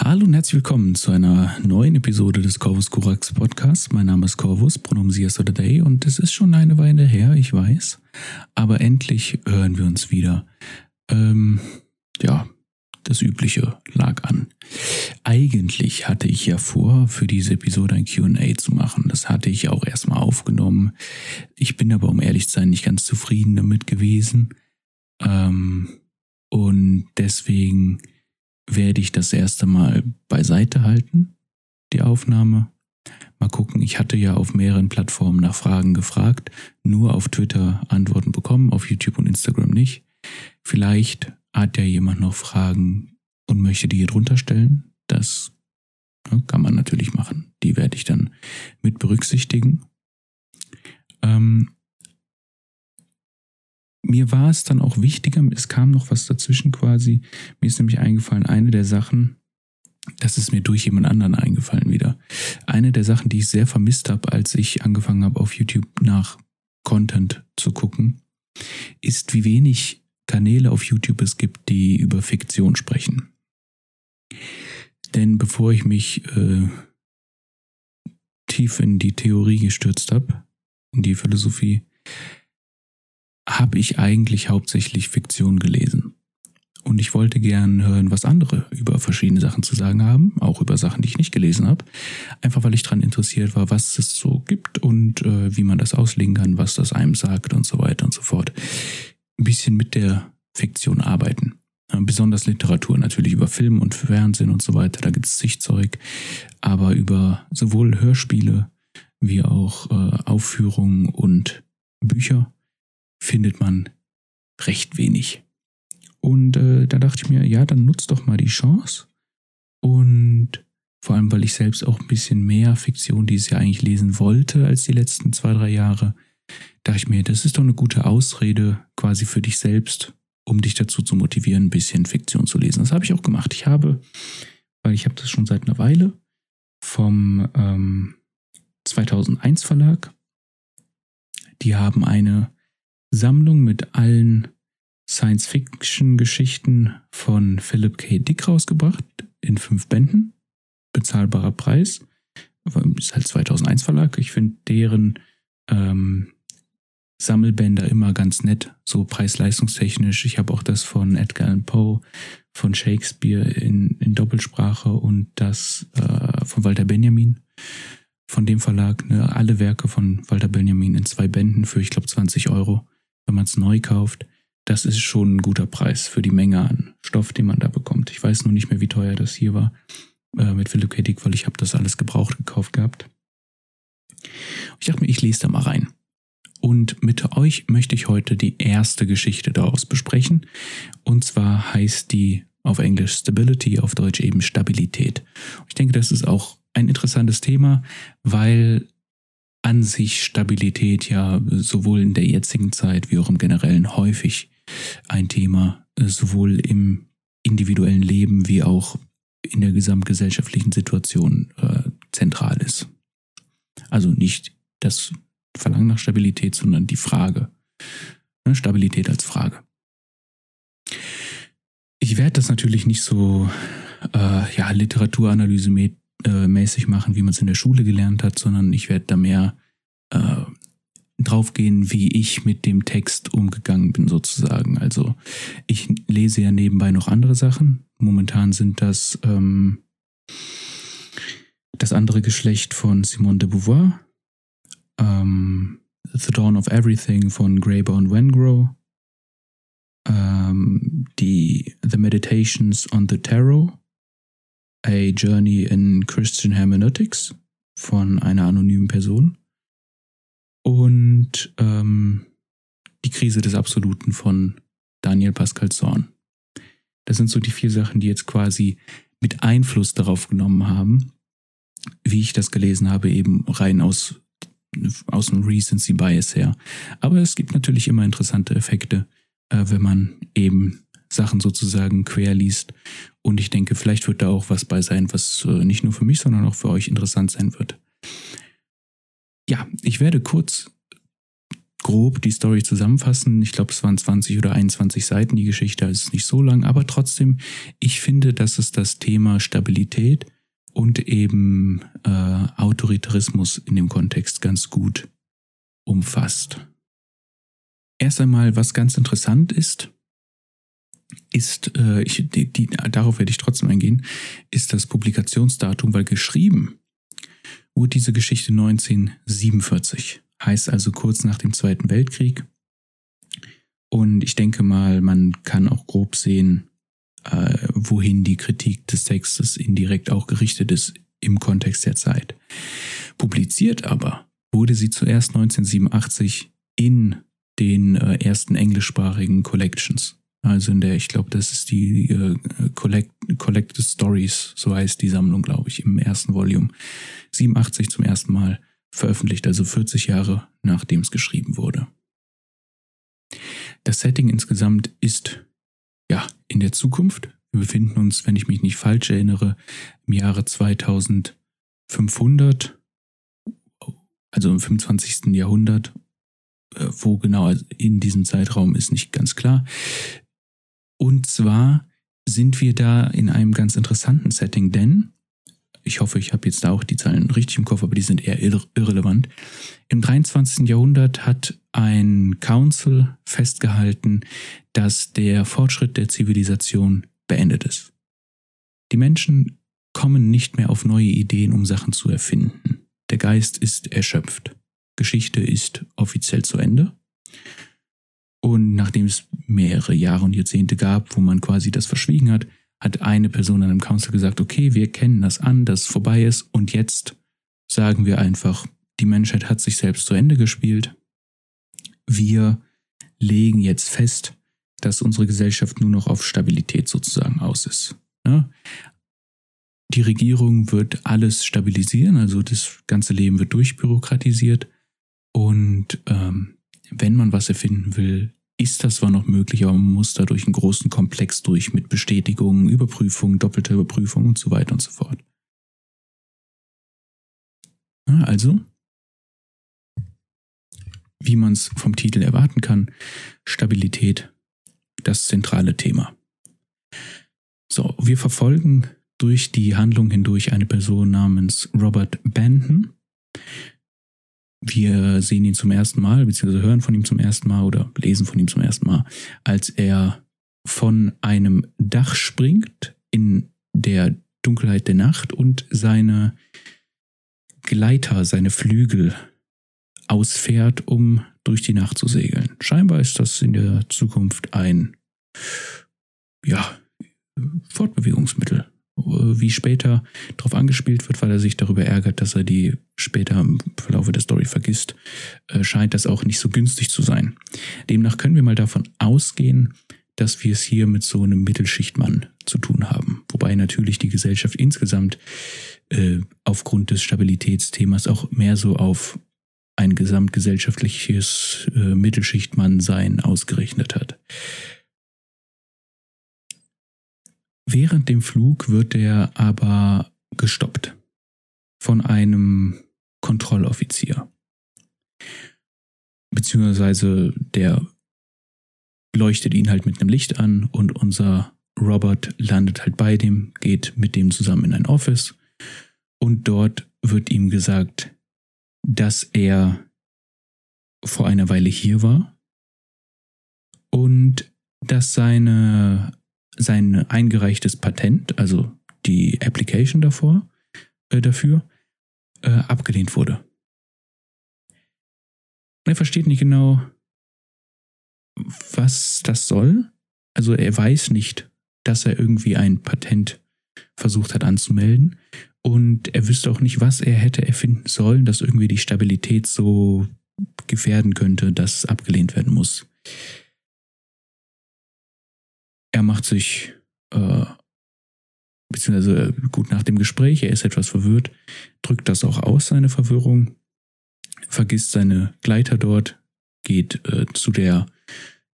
Hallo und herzlich willkommen zu einer neuen Episode des Corvus Corax Podcasts. Mein Name ist Corvus, Pronomen Sie oder Day und es ist schon eine Weile her, ich weiß. Aber endlich hören wir uns wieder. Ähm, ja, das Übliche lag an. Eigentlich hatte ich ja vor, für diese Episode ein QA zu machen. Das hatte ich auch erstmal aufgenommen. Ich bin aber, um ehrlich zu sein, nicht ganz zufrieden damit gewesen. Ähm, und deswegen werde ich das erste Mal beiseite halten, die Aufnahme. Mal gucken, ich hatte ja auf mehreren Plattformen nach Fragen gefragt, nur auf Twitter Antworten bekommen, auf YouTube und Instagram nicht. Vielleicht hat ja jemand noch Fragen und möchte die hier drunter stellen. Das ne, kann man natürlich machen. Die werde ich dann mit berücksichtigen. Ähm, mir war es dann auch wichtiger, es kam noch was dazwischen quasi. Mir ist nämlich eingefallen, eine der Sachen, das ist mir durch jemand anderen eingefallen wieder. Eine der Sachen, die ich sehr vermisst habe, als ich angefangen habe, auf YouTube nach Content zu gucken, ist, wie wenig Kanäle auf YouTube es gibt, die über Fiktion sprechen. Denn bevor ich mich äh, tief in die Theorie gestürzt habe, in die Philosophie, habe ich eigentlich hauptsächlich Fiktion gelesen. Und ich wollte gern hören, was andere über verschiedene Sachen zu sagen haben, auch über Sachen, die ich nicht gelesen habe. Einfach weil ich daran interessiert war, was es so gibt und äh, wie man das auslegen kann, was das einem sagt und so weiter und so fort. Ein bisschen mit der Fiktion arbeiten. Äh, besonders Literatur, natürlich über Film und Fernsehen und so weiter, da gibt es zig. Aber über sowohl Hörspiele wie auch äh, Aufführungen und Bücher findet man recht wenig. Und äh, da dachte ich mir, ja, dann nutzt doch mal die Chance. Und vor allem, weil ich selbst auch ein bisschen mehr Fiktion dieses Jahr eigentlich lesen wollte als die letzten zwei, drei Jahre, dachte ich mir, das ist doch eine gute Ausrede quasi für dich selbst, um dich dazu zu motivieren, ein bisschen Fiktion zu lesen. Das habe ich auch gemacht. Ich habe, weil ich habe das schon seit einer Weile vom ähm, 2001 Verlag. Die haben eine Sammlung mit allen Science-Fiction-Geschichten von Philip K. Dick rausgebracht in fünf Bänden. Bezahlbarer Preis. Ist halt 2001 Verlag. Ich finde deren ähm, Sammelbänder immer ganz nett, so preis-leistungstechnisch. Ich habe auch das von Edgar Allan Poe, von Shakespeare in, in Doppelsprache und das äh, von Walter Benjamin von dem Verlag. Ne? Alle Werke von Walter Benjamin in zwei Bänden für, ich glaube, 20 Euro wenn man es neu kauft, das ist schon ein guter Preis für die Menge an Stoff, den man da bekommt. Ich weiß nur nicht mehr, wie teuer das hier war äh, mit Philipp K. Dick, weil ich habe das alles gebraucht gekauft gehabt. Ich dachte mir, ich lese da mal rein. Und mit euch möchte ich heute die erste Geschichte daraus besprechen. Und zwar heißt die auf Englisch Stability, auf Deutsch eben Stabilität. Ich denke, das ist auch ein interessantes Thema, weil an sich Stabilität ja sowohl in der jetzigen Zeit wie auch im generellen häufig ein Thema, äh, sowohl im individuellen Leben wie auch in der gesamtgesellschaftlichen Situation äh, zentral ist. Also nicht das Verlangen nach Stabilität, sondern die Frage. Ne, Stabilität als Frage. Ich werde das natürlich nicht so äh, ja, Literaturanalyse äh, mäßig machen, wie man es in der Schule gelernt hat, sondern ich werde da mehr äh, draufgehen, wie ich mit dem Text umgegangen bin, sozusagen. Also ich lese ja nebenbei noch andere Sachen. Momentan sind das ähm, das andere Geschlecht von Simone de Beauvoir, ähm, The Dawn of Everything von Graeber und Wengrow, ähm, die The Meditations on the Tarot A Journey in Christian Hermeneutics von einer anonymen Person und ähm, Die Krise des Absoluten von Daniel Pascal Zorn. Das sind so die vier Sachen, die jetzt quasi mit Einfluss darauf genommen haben, wie ich das gelesen habe, eben rein aus, aus dem Recency Bias her. Aber es gibt natürlich immer interessante Effekte, äh, wenn man eben Sachen sozusagen quer liest. Und ich denke, vielleicht wird da auch was bei sein, was äh, nicht nur für mich, sondern auch für euch interessant sein wird. Ja, ich werde kurz grob die Story zusammenfassen. Ich glaube, es waren 20 oder 21 Seiten die Geschichte, also ist nicht so lang, aber trotzdem, ich finde, dass es das Thema Stabilität und eben äh, Autoritarismus in dem Kontext ganz gut umfasst. Erst einmal, was ganz interessant ist, ist, äh, ich, die, die, darauf werde ich trotzdem eingehen, ist das Publikationsdatum, weil geschrieben wurde diese Geschichte 1947, heißt also kurz nach dem Zweiten Weltkrieg. Und ich denke mal, man kann auch grob sehen, äh, wohin die Kritik des Textes indirekt auch gerichtet ist im Kontext der Zeit. Publiziert aber wurde sie zuerst 1987 in den äh, ersten englischsprachigen Collections. Also in der, ich glaube, das ist die äh, Collect, Collected Stories, so heißt die Sammlung, glaube ich, im ersten Volume. 87 zum ersten Mal veröffentlicht, also 40 Jahre nachdem es geschrieben wurde. Das Setting insgesamt ist ja in der Zukunft. Wir befinden uns, wenn ich mich nicht falsch erinnere, im Jahre 2500, also im 25. Jahrhundert. Äh, wo genau in diesem Zeitraum ist nicht ganz klar. Und zwar sind wir da in einem ganz interessanten Setting, denn ich hoffe, ich habe jetzt da auch die Zahlen richtig im Kopf, aber die sind eher irre irrelevant. Im 23. Jahrhundert hat ein Council festgehalten, dass der Fortschritt der Zivilisation beendet ist. Die Menschen kommen nicht mehr auf neue Ideen, um Sachen zu erfinden. Der Geist ist erschöpft. Geschichte ist offiziell zu Ende. Und nachdem es mehrere Jahre und Jahrzehnte gab, wo man quasi das verschwiegen hat, hat eine Person an einem Council gesagt, okay, wir kennen das an, dass es vorbei ist und jetzt sagen wir einfach, die Menschheit hat sich selbst zu Ende gespielt. Wir legen jetzt fest, dass unsere Gesellschaft nur noch auf Stabilität sozusagen aus ist. Ja? Die Regierung wird alles stabilisieren, also das ganze Leben wird durchbürokratisiert und ähm, wenn man was erfinden will, ist das zwar noch möglich, aber man muss da durch einen großen Komplex durch mit Bestätigungen, Überprüfungen, doppelter Überprüfung und so weiter und so fort. Also, wie man es vom Titel erwarten kann, Stabilität, das zentrale Thema. So, wir verfolgen durch die Handlung hindurch eine Person namens Robert Benton. Wir sehen ihn zum ersten Mal, beziehungsweise hören von ihm zum ersten Mal oder lesen von ihm zum ersten Mal, als er von einem Dach springt in der Dunkelheit der Nacht und seine Gleiter, seine Flügel ausfährt, um durch die Nacht zu segeln. Scheinbar ist das in der Zukunft ein, ja, Fortbewegungsmittel wie später darauf angespielt wird, weil er sich darüber ärgert, dass er die später im Verlauf der Story vergisst, äh, scheint das auch nicht so günstig zu sein. Demnach können wir mal davon ausgehen, dass wir es hier mit so einem Mittelschichtmann zu tun haben. Wobei natürlich die Gesellschaft insgesamt äh, aufgrund des Stabilitätsthemas auch mehr so auf ein gesamtgesellschaftliches äh, Mittelschichtmannsein ausgerechnet hat. Während dem Flug wird er aber gestoppt von einem Kontrolloffizier. Beziehungsweise der leuchtet ihn halt mit einem Licht an und unser Robert landet halt bei dem, geht mit dem zusammen in ein Office und dort wird ihm gesagt, dass er vor einer Weile hier war und dass seine sein eingereichtes Patent, also die Application davor, äh, dafür, äh, abgelehnt wurde. Er versteht nicht genau, was das soll. Also er weiß nicht, dass er irgendwie ein Patent versucht hat anzumelden. Und er wüsste auch nicht, was er hätte erfinden sollen, das irgendwie die Stabilität so gefährden könnte, dass abgelehnt werden muss er macht sich, äh, beziehungsweise gut nach dem Gespräch, er ist etwas verwirrt, drückt das auch aus, seine Verwirrung, vergisst seine Gleiter dort, geht äh, zu der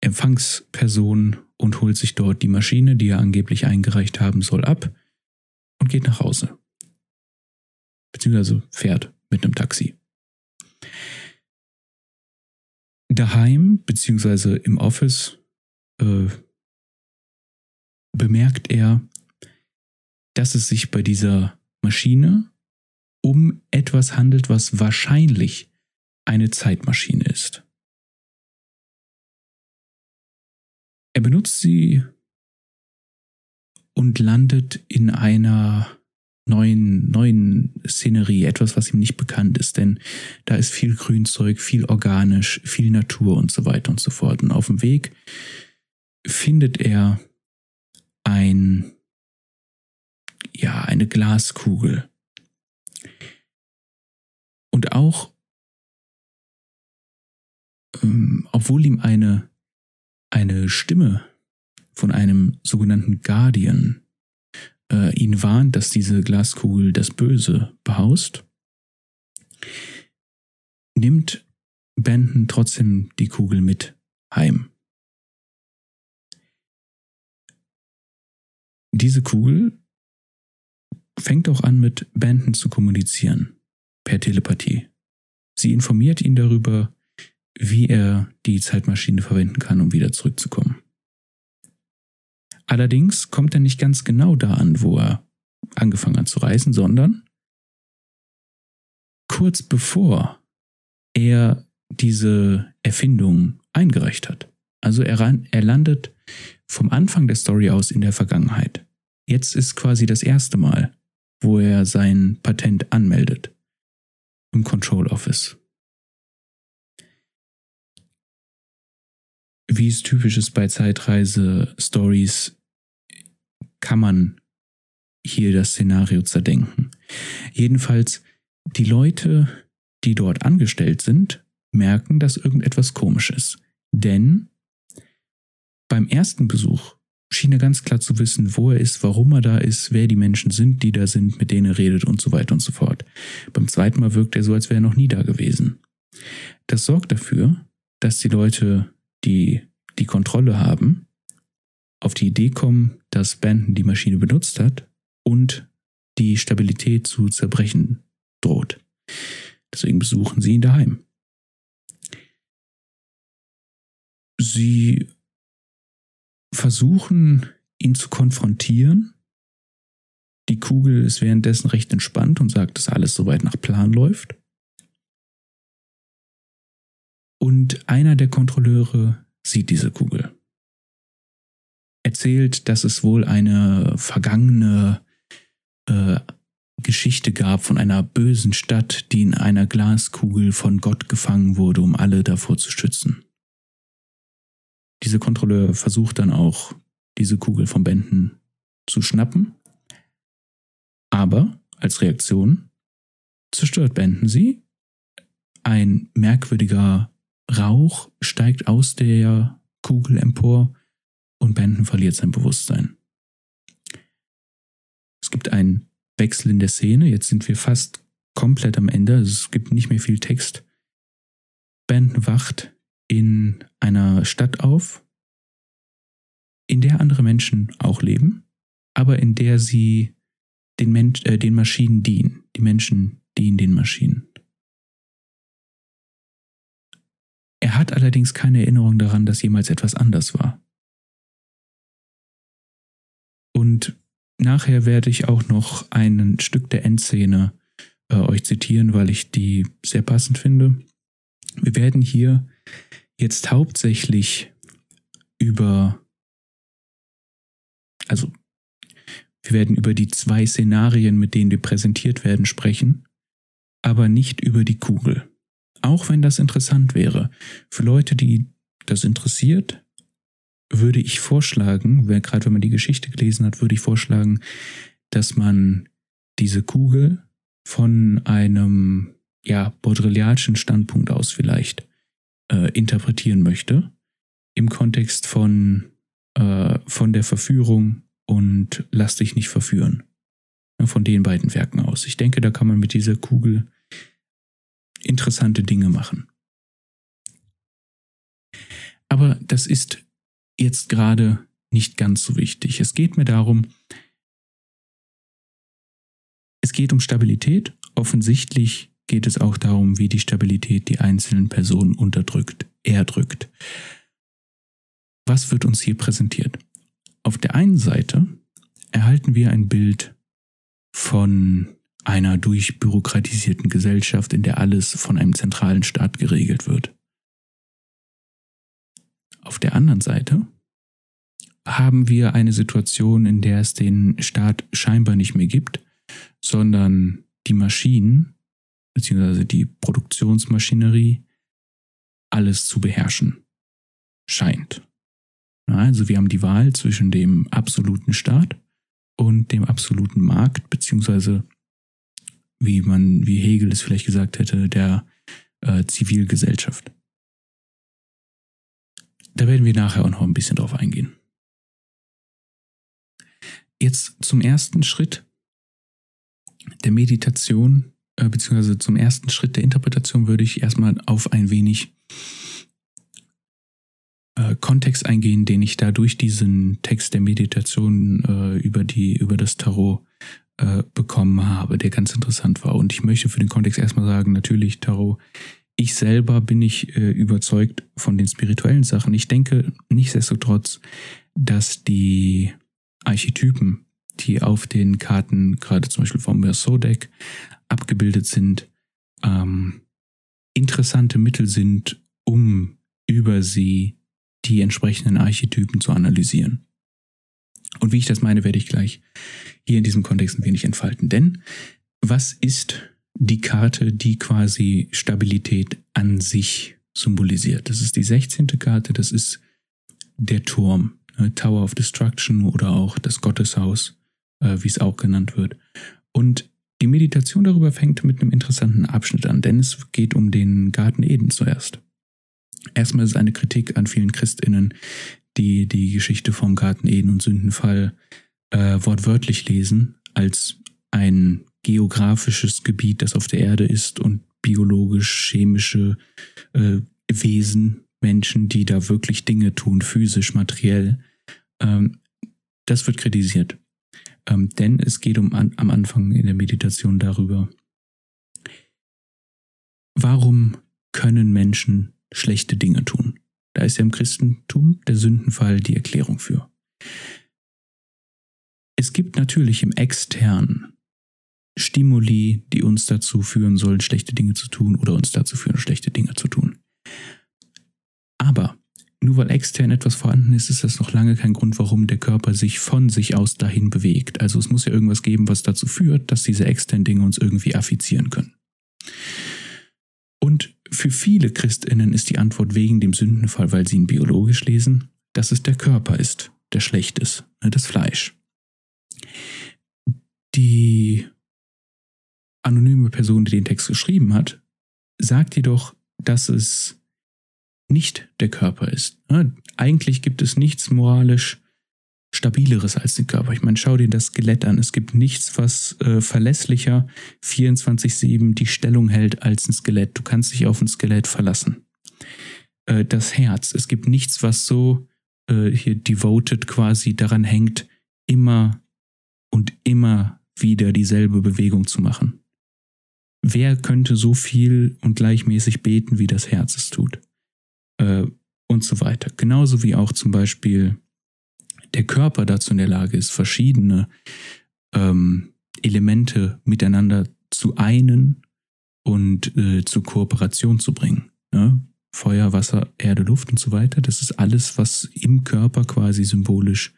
Empfangsperson und holt sich dort die Maschine, die er angeblich eingereicht haben soll, ab und geht nach Hause. Beziehungsweise fährt mit einem Taxi. Daheim beziehungsweise im Office äh, bemerkt er, dass es sich bei dieser Maschine um etwas handelt, was wahrscheinlich eine Zeitmaschine ist. Er benutzt sie und landet in einer neuen, neuen Szenerie, etwas, was ihm nicht bekannt ist, denn da ist viel Grünzeug, viel organisch, viel Natur und so weiter und so fort. Und auf dem Weg findet er ein, ja, eine Glaskugel. Und auch, ähm, obwohl ihm eine, eine Stimme von einem sogenannten Guardian äh, ihn warnt, dass diese Glaskugel das Böse behaust, nimmt Benton trotzdem die Kugel mit heim. Diese Kugel fängt auch an, mit Benton zu kommunizieren, per Telepathie. Sie informiert ihn darüber, wie er die Zeitmaschine verwenden kann, um wieder zurückzukommen. Allerdings kommt er nicht ganz genau da an, wo er angefangen hat zu reisen, sondern kurz bevor er diese Erfindung eingereicht hat. Also er, er landet vom Anfang der Story aus in der Vergangenheit. Jetzt ist quasi das erste Mal, wo er sein Patent anmeldet im Control Office. wie es typisch ist bei Zeitreise-Stories, kann man hier das Szenario zerdenken. Jedenfalls, die Leute, die dort angestellt sind, merken, dass irgendetwas komisch ist. Denn beim ersten Besuch schien er ganz klar zu wissen, wo er ist, warum er da ist, wer die Menschen sind, die da sind, mit denen er redet und so weiter und so fort. Beim zweiten Mal wirkt er so, als wäre er noch nie da gewesen. Das sorgt dafür, dass die Leute die die Kontrolle haben, auf die Idee kommen, dass Benton die Maschine benutzt hat und die Stabilität zu zerbrechen droht. Deswegen besuchen sie ihn daheim. Sie versuchen, ihn zu konfrontieren. Die Kugel ist währenddessen recht entspannt und sagt, dass alles soweit nach Plan läuft. Und einer der Kontrolleure sieht diese Kugel. Erzählt, dass es wohl eine vergangene äh, Geschichte gab von einer bösen Stadt, die in einer Glaskugel von Gott gefangen wurde, um alle davor zu schützen. Diese Kontrolleur versucht dann auch, diese Kugel von Bänden zu schnappen, aber als Reaktion zerstört Benden sie. Ein merkwürdiger Rauch steigt aus der Kugel empor und Benton verliert sein Bewusstsein. Es gibt einen Wechsel in der Szene. Jetzt sind wir fast komplett am Ende. Also es gibt nicht mehr viel Text. Benton wacht in einer Stadt auf, in der andere Menschen auch leben, aber in der sie den, Mensch, äh, den Maschinen dienen. Die Menschen dienen den Maschinen. Er hat allerdings keine Erinnerung daran, dass jemals etwas anders war. Und nachher werde ich auch noch ein Stück der Endszene äh, euch zitieren, weil ich die sehr passend finde. Wir werden hier jetzt hauptsächlich über, also wir werden über die zwei Szenarien, mit denen wir präsentiert werden, sprechen, aber nicht über die Kugel. Auch wenn das interessant wäre. Für Leute, die das interessiert, würde ich vorschlagen, gerade wenn man die Geschichte gelesen hat, würde ich vorschlagen, dass man diese Kugel von einem ja, baudrillardischen Standpunkt aus vielleicht äh, interpretieren möchte, im Kontext von, äh, von der Verführung und Lass dich nicht verführen. Von den beiden Werken aus. Ich denke, da kann man mit dieser Kugel interessante Dinge machen. Aber das ist jetzt gerade nicht ganz so wichtig. Es geht mir darum, es geht um Stabilität. Offensichtlich geht es auch darum, wie die Stabilität die einzelnen Personen unterdrückt R drückt. Was wird uns hier präsentiert? Auf der einen Seite erhalten wir ein Bild von einer durchbürokratisierten Gesellschaft, in der alles von einem zentralen Staat geregelt wird. Auf der anderen Seite haben wir eine Situation, in der es den Staat scheinbar nicht mehr gibt, sondern die Maschinen bzw. die Produktionsmaschinerie alles zu beherrschen scheint. Also wir haben die Wahl zwischen dem absoluten Staat und dem absoluten Markt, beziehungsweise wie man, wie Hegel es vielleicht gesagt hätte, der äh, Zivilgesellschaft. Da werden wir nachher auch noch ein bisschen drauf eingehen. Jetzt zum ersten Schritt der Meditation, äh, beziehungsweise zum ersten Schritt der Interpretation würde ich erstmal auf ein wenig äh, Kontext eingehen, den ich da durch diesen Text der Meditation äh, über, die, über das Tarot äh, bekommen habe, der ganz interessant war. Und ich möchte für den Kontext erstmal sagen, natürlich Tarot, ich selber bin ich äh, überzeugt von den spirituellen Sachen. Ich denke nichtsdestotrotz, dass die Archetypen, die auf den Karten, gerade zum Beispiel vom Merceau-Deck, abgebildet sind, ähm, interessante Mittel sind, um über sie die entsprechenden Archetypen zu analysieren. Und wie ich das meine, werde ich gleich hier in diesem Kontext ein wenig entfalten. Denn was ist die Karte, die quasi Stabilität an sich symbolisiert? Das ist die 16. Karte, das ist der Turm, ne, Tower of Destruction oder auch das Gotteshaus, äh, wie es auch genannt wird. Und die Meditation darüber fängt mit einem interessanten Abschnitt an, denn es geht um den Garten Eden zuerst. Erstmal ist es eine Kritik an vielen Christinnen, die die Geschichte vom Garten Eden und Sündenfall äh, wortwörtlich lesen, als ein geografisches Gebiet, das auf der Erde ist und biologisch-chemische äh, Wesen, Menschen, die da wirklich Dinge tun, physisch, materiell. Ähm, das wird kritisiert. Ähm, denn es geht um an, am Anfang in der Meditation darüber, warum können Menschen schlechte Dinge tun? Da ist ja im Christentum der Sündenfall die Erklärung für. Es gibt natürlich im Externen Stimuli, die uns dazu führen sollen, schlechte Dinge zu tun oder uns dazu führen, schlechte Dinge zu tun. Aber nur weil extern etwas vorhanden ist, ist das noch lange kein Grund, warum der Körper sich von sich aus dahin bewegt. Also es muss ja irgendwas geben, was dazu führt, dass diese externen Dinge uns irgendwie affizieren können. Und für viele Christinnen ist die Antwort wegen dem Sündenfall, weil sie ihn biologisch lesen, dass es der Körper ist, der schlecht ist, ne, das Fleisch. Die anonyme Person, die den Text geschrieben hat, sagt jedoch, dass es nicht der Körper ist. Ne. Eigentlich gibt es nichts moralisch stabileres als den Körper. Ich meine, schau dir das Skelett an. Es gibt nichts, was äh, verlässlicher 24-7 die Stellung hält als ein Skelett. Du kannst dich auf ein Skelett verlassen. Äh, das Herz. Es gibt nichts, was so äh, hier devoted quasi daran hängt, immer und immer wieder dieselbe Bewegung zu machen. Wer könnte so viel und gleichmäßig beten, wie das Herz es tut? Äh, und so weiter. Genauso wie auch zum Beispiel der Körper dazu in der Lage ist, verschiedene ähm, Elemente miteinander zu einen und äh, zur Kooperation zu bringen. Ne? Feuer, Wasser, Erde, Luft und so weiter. Das ist alles, was im Körper quasi symbolisch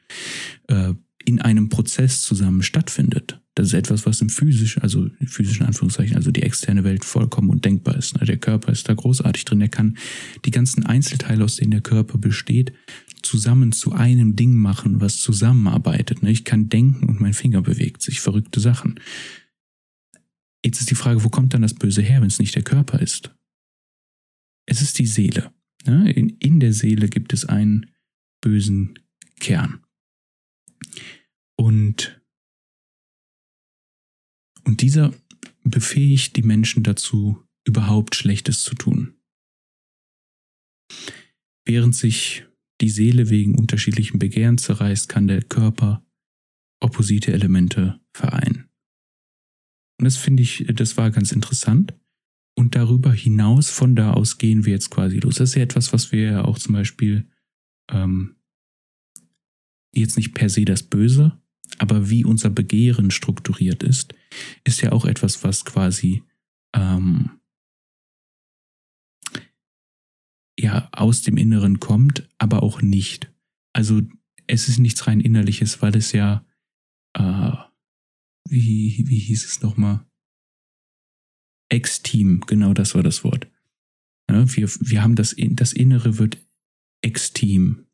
äh, in einem Prozess zusammen stattfindet. Das ist etwas, was im physischen, also im physischen Anführungszeichen, also die externe Welt vollkommen undenkbar ist. Ne? Der Körper ist da großartig drin. Er kann die ganzen Einzelteile, aus denen der Körper besteht, zusammen zu einem Ding machen, was zusammenarbeitet. Ne? Ich kann denken und mein Finger bewegt sich. Verrückte Sachen. Jetzt ist die Frage, wo kommt dann das Böse her, wenn es nicht der Körper ist? Es ist die Seele. Ne? In, in der Seele gibt es einen bösen Kern. Und und dieser befähigt die Menschen dazu, überhaupt Schlechtes zu tun. Während sich die Seele wegen unterschiedlichen Begehren zerreißt, kann der Körper opposite Elemente vereinen. Und das finde ich, das war ganz interessant. und darüber hinaus, von da aus gehen wir jetzt quasi los. Das ist ja etwas, was wir ja auch zum Beispiel ähm, jetzt nicht per se das Böse, aber wie unser Begehren strukturiert ist, ist ja auch etwas, was quasi ähm, ja aus dem Inneren kommt, aber auch nicht. Also es ist nichts rein innerliches, weil es ja äh, wie, wie hieß es nochmal? Ex-Team, genau das war das Wort. Ja, wir, wir haben das, das Innere wird Ex-Team.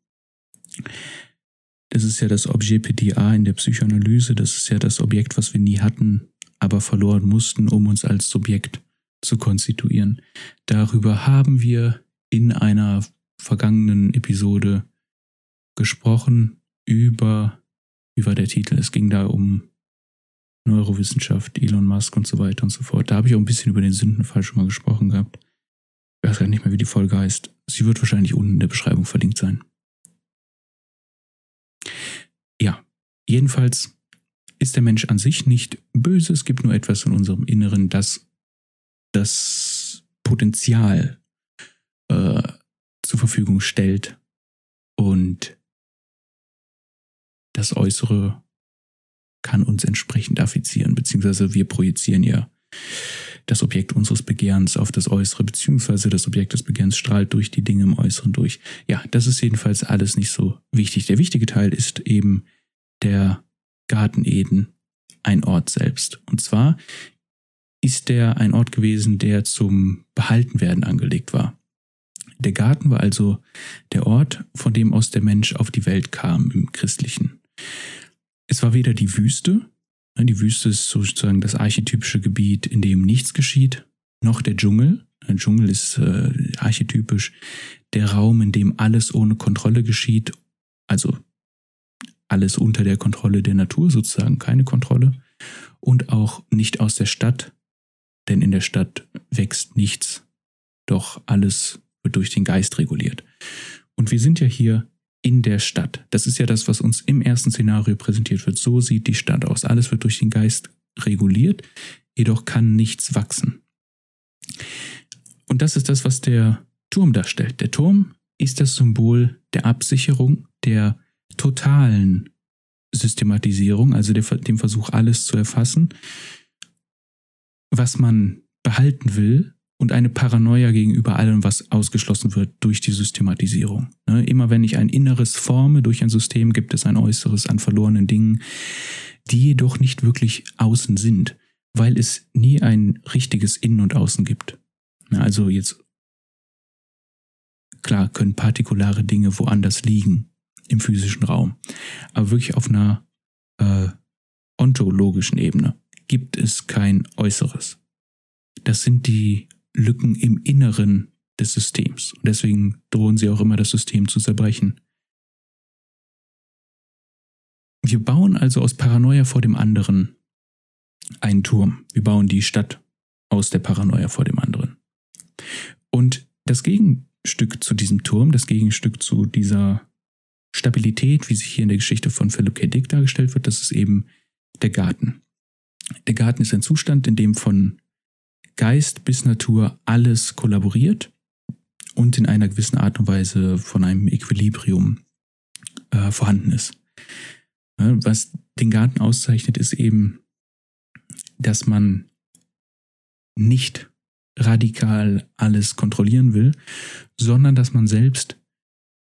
Das ist ja das Objet PDA in der Psychoanalyse, das ist ja das Objekt, was wir nie hatten, aber verloren mussten, um uns als Subjekt zu konstituieren. Darüber haben wir in einer vergangenen Episode gesprochen über, wie war der Titel? Es ging da um Neurowissenschaft, Elon Musk und so weiter und so fort. Da habe ich auch ein bisschen über den Sündenfall schon mal gesprochen gehabt. Ich weiß gar nicht mehr, wie die Folge heißt. Sie wird wahrscheinlich unten in der Beschreibung verlinkt sein. Ja, jedenfalls ist der Mensch an sich nicht böse. Es gibt nur etwas in unserem Inneren, das das Potenzial äh, zur Verfügung stellt und das Äußere kann uns entsprechend affizieren, beziehungsweise wir projizieren ja das Objekt unseres Begehrens auf das Äußere, beziehungsweise das Objekt des Begehrens strahlt durch die Dinge im Äußeren durch. Ja, das ist jedenfalls alles nicht so wichtig. Der wichtige Teil ist eben der Garten Eden, ein Ort selbst. Und zwar ist der ein Ort gewesen, der zum Behaltenwerden angelegt war. Der Garten war also der Ort, von dem aus der Mensch auf die Welt kam im Christlichen. Es war weder die Wüste, die Wüste ist sozusagen das archetypische Gebiet, in dem nichts geschieht, noch der Dschungel. Der Dschungel ist äh, archetypisch der Raum, in dem alles ohne Kontrolle geschieht, also alles unter der Kontrolle der Natur, sozusagen keine Kontrolle, und auch nicht aus der Stadt, denn in der Stadt wächst nichts, doch alles wird durch den Geist reguliert. Und wir sind ja hier in der Stadt. Das ist ja das, was uns im ersten Szenario präsentiert wird. So sieht die Stadt aus. Alles wird durch den Geist reguliert, jedoch kann nichts wachsen. Und das ist das, was der Turm darstellt. Der Turm ist das Symbol der Absicherung, der totalen Systematisierung, also dem Versuch, alles zu erfassen, was man behalten will und eine Paranoia gegenüber allem, was ausgeschlossen wird durch die Systematisierung. Ne, immer wenn ich ein Inneres forme durch ein System, gibt es ein Äußeres an verlorenen Dingen, die jedoch nicht wirklich außen sind, weil es nie ein richtiges Innen und Außen gibt. Ne, also jetzt, klar, können partikulare Dinge woanders liegen im physischen Raum, aber wirklich auf einer äh, ontologischen Ebene gibt es kein Äußeres. Das sind die Lücken im Inneren des Systems. Und deswegen drohen sie auch immer, das System zu zerbrechen. Wir bauen also aus Paranoia vor dem anderen einen Turm. Wir bauen die Stadt aus der Paranoia vor dem anderen. Und das Gegenstück zu diesem Turm, das Gegenstück zu dieser Stabilität, wie sich hier in der Geschichte von Philip K. Dick dargestellt wird, das ist eben der Garten. Der Garten ist ein Zustand, in dem von Geist bis Natur alles kollaboriert und in einer gewissen Art und Weise von einem Equilibrium äh, vorhanden ist. Was den Garten auszeichnet, ist eben, dass man nicht radikal alles kontrollieren will, sondern dass man selbst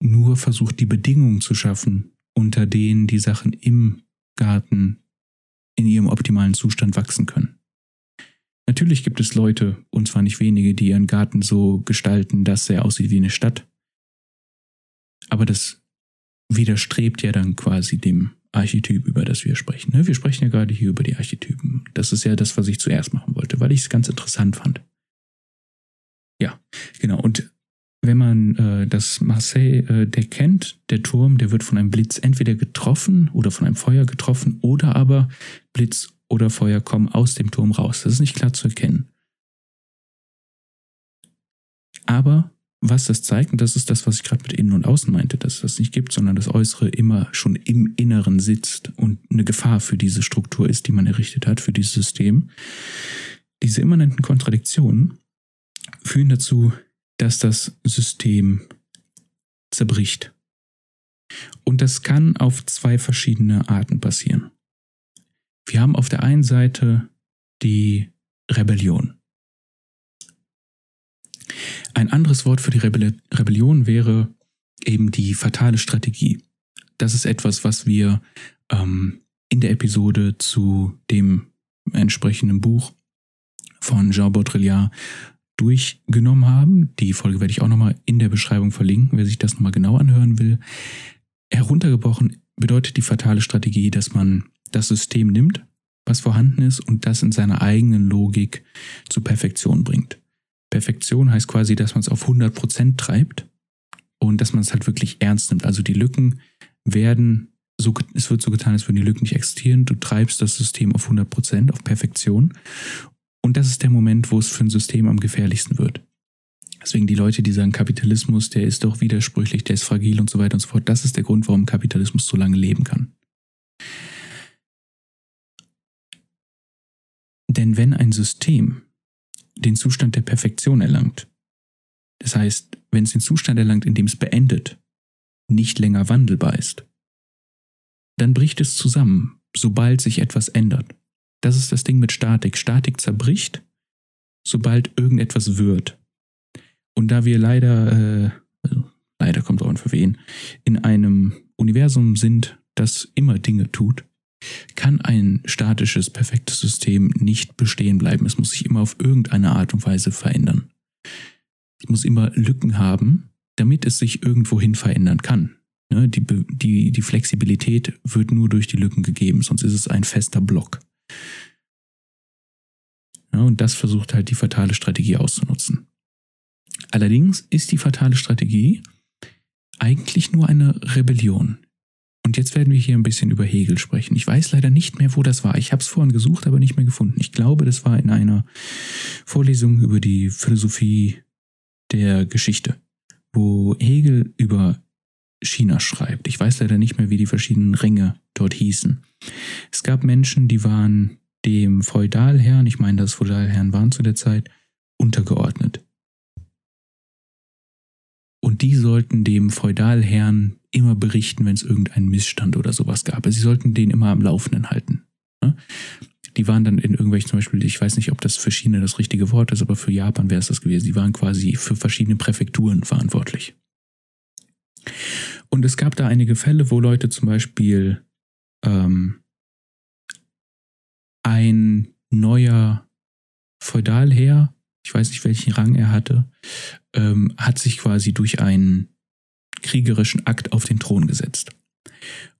nur versucht, die Bedingungen zu schaffen, unter denen die Sachen im Garten in ihrem optimalen Zustand wachsen können. Natürlich gibt es Leute, und zwar nicht wenige, die ihren Garten so gestalten, dass er aussieht wie eine Stadt. Aber das widerstrebt ja dann quasi dem Archetyp, über das wir sprechen. Ne? Wir sprechen ja gerade hier über die Archetypen. Das ist ja das, was ich zuerst machen wollte, weil ich es ganz interessant fand. Ja, genau. Und wenn man äh, das Marseille-Deck äh, kennt, der Turm, der wird von einem Blitz entweder getroffen oder von einem Feuer getroffen oder aber Blitz oder Feuer kommen aus dem Turm raus. Das ist nicht klar zu erkennen. Aber was das zeigt, und das ist das, was ich gerade mit Innen und Außen meinte, dass es das nicht gibt, sondern das Äußere immer schon im Inneren sitzt und eine Gefahr für diese Struktur ist, die man errichtet hat, für dieses System. Diese immanenten Kontradiktionen führen dazu, dass das System zerbricht. Und das kann auf zwei verschiedene Arten passieren. Wir haben auf der einen Seite die Rebellion. Ein anderes Wort für die Rebell Rebellion wäre eben die fatale Strategie. Das ist etwas, was wir ähm, in der Episode zu dem entsprechenden Buch von Jean Baudrillard durchgenommen haben. Die Folge werde ich auch nochmal in der Beschreibung verlinken, wer sich das nochmal genau anhören will. Heruntergebrochen bedeutet die fatale Strategie, dass man das System nimmt, was vorhanden ist, und das in seiner eigenen Logik zur Perfektion bringt. Perfektion heißt quasi, dass man es auf 100% treibt und dass man es halt wirklich ernst nimmt. Also die Lücken werden so, es wird so getan, als würden die Lücken nicht existieren. Du treibst das System auf 100%, auf Perfektion. Und das ist der Moment, wo es für ein System am gefährlichsten wird. Deswegen die Leute, die sagen, Kapitalismus, der ist doch widersprüchlich, der ist fragil und so weiter und so fort. Das ist der Grund, warum Kapitalismus so lange leben kann. Denn wenn ein System den Zustand der Perfektion erlangt, das heißt, wenn es den Zustand erlangt, in dem es beendet, nicht länger wandelbar ist, dann bricht es zusammen, sobald sich etwas ändert. Das ist das Ding mit Statik. Statik zerbricht, sobald irgendetwas wird. Und da wir leider, äh, also leider kommt auch an für wen, in einem Universum sind, das immer Dinge tut, kann ein statisches, perfektes System nicht bestehen bleiben. Es muss sich immer auf irgendeine Art und Weise verändern. Es muss immer Lücken haben, damit es sich irgendwohin verändern kann. Ne, die, die, die Flexibilität wird nur durch die Lücken gegeben, sonst ist es ein fester Block. Ja, und das versucht halt die fatale Strategie auszunutzen. Allerdings ist die fatale Strategie eigentlich nur eine Rebellion. Und jetzt werden wir hier ein bisschen über Hegel sprechen. Ich weiß leider nicht mehr, wo das war. Ich habe es vorhin gesucht, aber nicht mehr gefunden. Ich glaube, das war in einer Vorlesung über die Philosophie der Geschichte, wo Hegel über China schreibt. Ich weiß leider nicht mehr, wie die verschiedenen Ränge dort hießen. Es gab Menschen, die waren dem Feudalherrn, ich meine, das Feudalherren waren zu der Zeit, untergeordnet. Und die sollten dem Feudalherrn immer berichten, wenn es irgendeinen Missstand oder sowas gab. Also sie sollten den immer am Laufenden halten. Ne? Die waren dann in irgendwelchen, zum Beispiel, ich weiß nicht, ob das für China das richtige Wort ist, aber für Japan wäre es das gewesen. Die waren quasi für verschiedene Präfekturen verantwortlich. Und es gab da einige Fälle, wo Leute zum Beispiel ähm, ein neuer Feudalherr, ich weiß nicht, welchen Rang er hatte, ähm, hat sich quasi durch einen kriegerischen Akt auf den Thron gesetzt.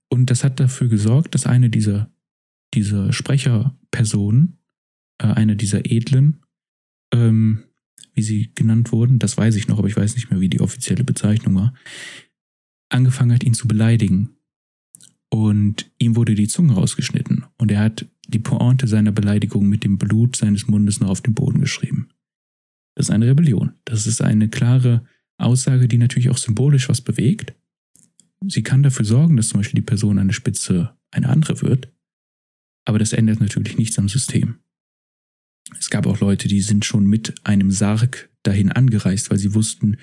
Und das hat dafür gesorgt, dass eine dieser, dieser Sprecherpersonen, äh, eine dieser Edlen, ähm, wie sie genannt wurden, das weiß ich noch, aber ich weiß nicht mehr, wie die offizielle Bezeichnung war, angefangen hat, ihn zu beleidigen. Und ihm wurde die Zunge rausgeschnitten. Und er hat die Pointe seiner Beleidigung mit dem Blut seines Mundes noch auf den Boden geschrieben. Das ist eine Rebellion. Das ist eine klare Aussage, die natürlich auch symbolisch was bewegt. Sie kann dafür sorgen, dass zum Beispiel die Person an der Spitze eine andere wird. Aber das ändert natürlich nichts am System. Es gab auch Leute, die sind schon mit einem Sarg dahin angereist, weil sie wussten,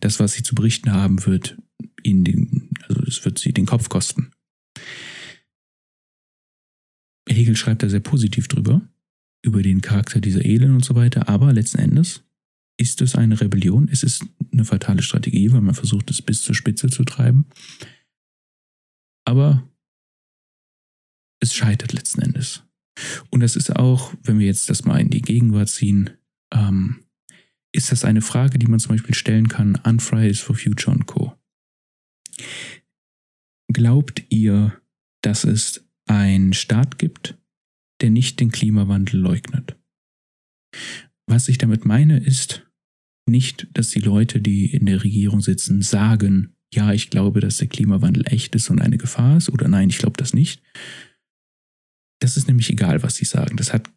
das, was sie zu berichten haben, wird ihnen den, also es wird sie den Kopf kosten. Hegel schreibt da sehr positiv drüber, über den Charakter dieser Elend und so weiter, aber letzten Endes ist es eine Rebellion, es ist eine fatale Strategie, weil man versucht, es bis zur Spitze zu treiben. Aber es scheitert letzten Endes. Und das ist auch, wenn wir jetzt das mal in die Gegenwart ziehen, ähm, ist das eine Frage, die man zum Beispiel stellen kann an Fridays for Future und Co. Glaubt ihr, dass es einen Staat gibt, der nicht den Klimawandel leugnet? Was ich damit meine, ist nicht, dass die Leute, die in der Regierung sitzen, sagen, ja, ich glaube, dass der Klimawandel echt ist und eine Gefahr ist, oder nein, ich glaube das nicht. Das ist nämlich egal, was sie sagen. Das hat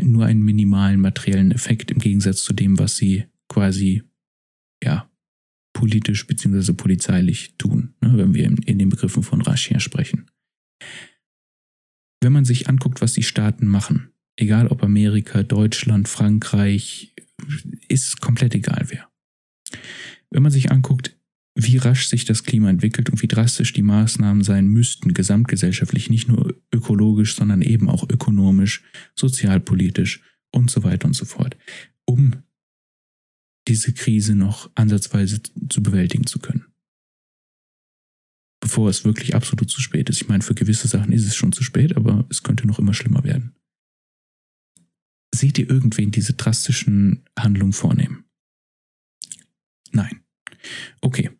nur einen minimalen materiellen Effekt im Gegensatz zu dem, was sie quasi, ja, politisch bzw. polizeilich tun, ne, wenn wir in, in den Begriffen von Raschia sprechen. Wenn man sich anguckt, was die Staaten machen, egal ob Amerika, Deutschland, Frankreich, ist komplett egal wer. Wenn man sich anguckt, wie rasch sich das Klima entwickelt und wie drastisch die Maßnahmen sein müssten, gesamtgesellschaftlich, nicht nur ökologisch, sondern eben auch ökonomisch, sozialpolitisch und so weiter und so fort, um diese Krise noch ansatzweise zu bewältigen zu können. Bevor es wirklich absolut zu spät ist. Ich meine, für gewisse Sachen ist es schon zu spät, aber es könnte noch immer schlimmer werden. Seht ihr irgendwen diese drastischen Handlungen vornehmen? Nein. Okay.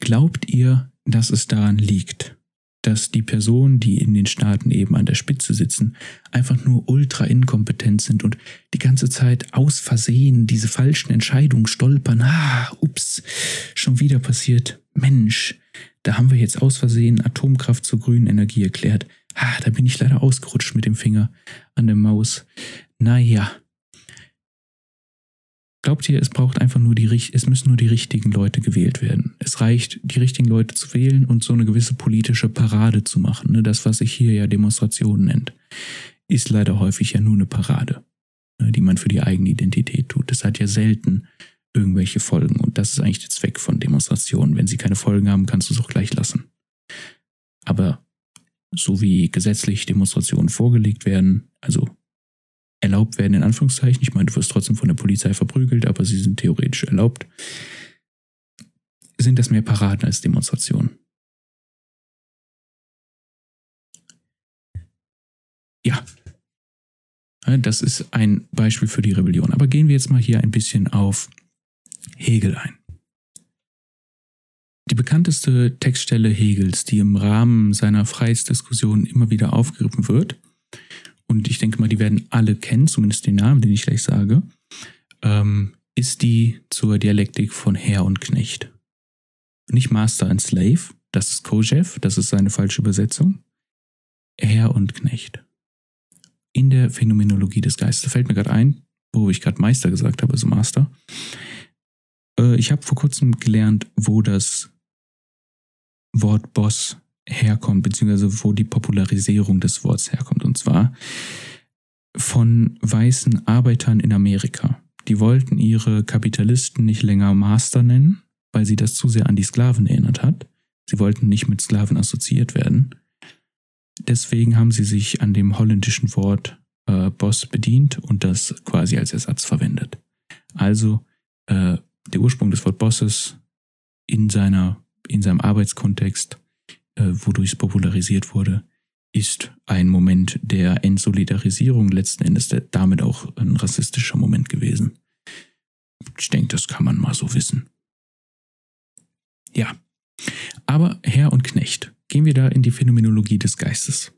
Glaubt ihr, dass es daran liegt, dass die Personen, die in den Staaten eben an der Spitze sitzen, einfach nur ultra inkompetent sind und die ganze Zeit aus Versehen diese falschen Entscheidungen stolpern. Ah, ups, schon wieder passiert. Mensch, da haben wir jetzt aus Versehen Atomkraft zur grünen Energie erklärt. Ah, da bin ich leider ausgerutscht mit dem Finger an der Maus. Naja, Glaubt ihr, es braucht einfach nur die, es müssen nur die richtigen Leute gewählt werden. Es reicht, die richtigen Leute zu wählen und so eine gewisse politische Parade zu machen. Ne? Das, was sich hier ja Demonstration nennt, ist leider häufig ja nur eine Parade, ne? die man für die eigene Identität tut. Das hat ja selten irgendwelche Folgen und das ist eigentlich der Zweck von Demonstrationen. Wenn sie keine Folgen haben, kannst du es auch gleich lassen. Aber so wie gesetzlich Demonstrationen vorgelegt werden, also erlaubt werden, in Anführungszeichen. Ich meine, du wirst trotzdem von der Polizei verprügelt, aber sie sind theoretisch erlaubt. Sind das mehr Paraden als Demonstrationen? Ja. Das ist ein Beispiel für die Rebellion. Aber gehen wir jetzt mal hier ein bisschen auf Hegel ein. Die bekannteste Textstelle Hegels, die im Rahmen seiner Freiheitsdiskussion immer wieder aufgegriffen wird, und ich denke mal, die werden alle kennen, zumindest den Namen, den ich gleich sage, ähm, ist die zur Dialektik von Herr und Knecht. Nicht Master and Slave, das ist Kojev, das ist seine falsche Übersetzung. Herr und Knecht. In der Phänomenologie des Geistes fällt mir gerade ein, wo ich gerade Meister gesagt habe, also Master. Äh, ich habe vor kurzem gelernt, wo das Wort Boss herkommt, beziehungsweise wo die Popularisierung des Wortes herkommt. Und zwar von weißen Arbeitern in Amerika. Die wollten ihre Kapitalisten nicht länger Master nennen, weil sie das zu sehr an die Sklaven erinnert hat. Sie wollten nicht mit Sklaven assoziiert werden. Deswegen haben sie sich an dem holländischen Wort äh, Boss bedient und das quasi als Ersatz verwendet. Also äh, der Ursprung des Wort Bosses in, seiner, in seinem Arbeitskontext wodurch es popularisiert wurde, ist ein Moment der Entsolidarisierung, letzten Endes damit auch ein rassistischer Moment gewesen. Ich denke, das kann man mal so wissen. Ja, aber Herr und Knecht, gehen wir da in die Phänomenologie des Geistes.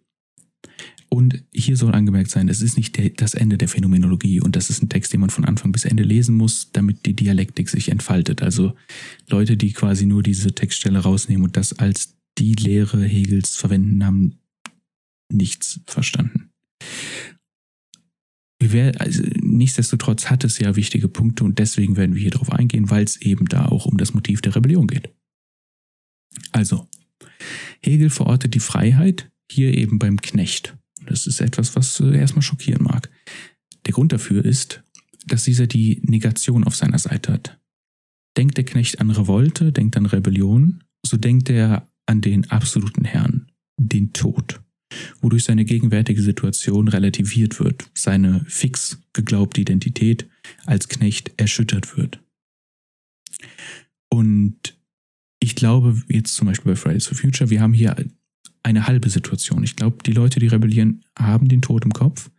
Und hier soll angemerkt sein, das ist nicht der, das Ende der Phänomenologie und das ist ein Text, den man von Anfang bis Ende lesen muss, damit die Dialektik sich entfaltet. Also Leute, die quasi nur diese Textstelle rausnehmen und das als die Lehre Hegels verwenden, haben nichts verstanden. Wir, also, nichtsdestotrotz hat es ja wichtige Punkte und deswegen werden wir hier drauf eingehen, weil es eben da auch um das Motiv der Rebellion geht. Also, Hegel verortet die Freiheit hier eben beim Knecht. Das ist etwas, was äh, erstmal schockieren mag. Der Grund dafür ist, dass dieser die Negation auf seiner Seite hat. Denkt der Knecht an Revolte, denkt an Rebellion, so denkt er an den absoluten Herrn, den Tod, wodurch seine gegenwärtige Situation relativiert wird, seine fix geglaubte Identität als Knecht erschüttert wird. Und ich glaube, jetzt zum Beispiel bei Fridays for Future, wir haben hier eine halbe Situation. Ich glaube, die Leute, die rebellieren, haben den Tod im Kopf,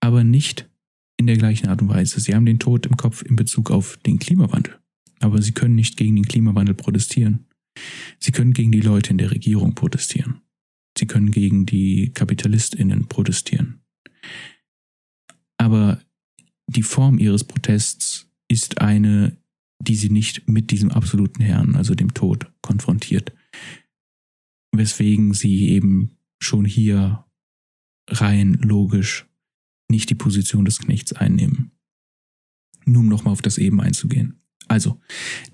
aber nicht in der gleichen Art und Weise. Sie haben den Tod im Kopf in Bezug auf den Klimawandel, aber sie können nicht gegen den Klimawandel protestieren. Sie können gegen die Leute in der Regierung protestieren. Sie können gegen die Kapitalistinnen protestieren. Aber die Form ihres Protests ist eine, die sie nicht mit diesem absoluten Herrn, also dem Tod, konfrontiert. Weswegen sie eben schon hier rein logisch nicht die Position des Knechts einnehmen. Nur um nochmal auf das eben einzugehen. Also,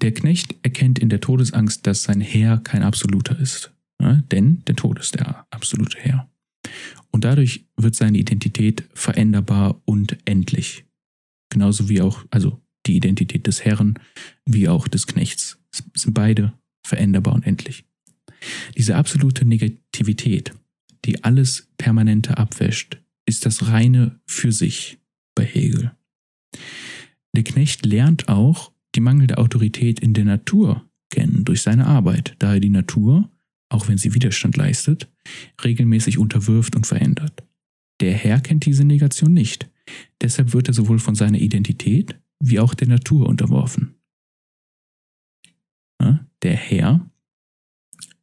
der Knecht erkennt in der Todesangst, dass sein Herr kein Absoluter ist. Ja, denn der Tod ist der absolute Herr. Und dadurch wird seine Identität veränderbar und endlich. Genauso wie auch, also die Identität des Herrn wie auch des Knechts sind beide veränderbar und endlich. Diese absolute Negativität, die alles Permanente abwäscht, ist das reine für sich bei Hegel. Der Knecht lernt auch die mangelnde Autorität in der Natur kennen durch seine Arbeit, da er die Natur, auch wenn sie Widerstand leistet, regelmäßig unterwirft und verändert. Der Herr kennt diese Negation nicht, deshalb wird er sowohl von seiner Identität wie auch der Natur unterworfen. Der Herr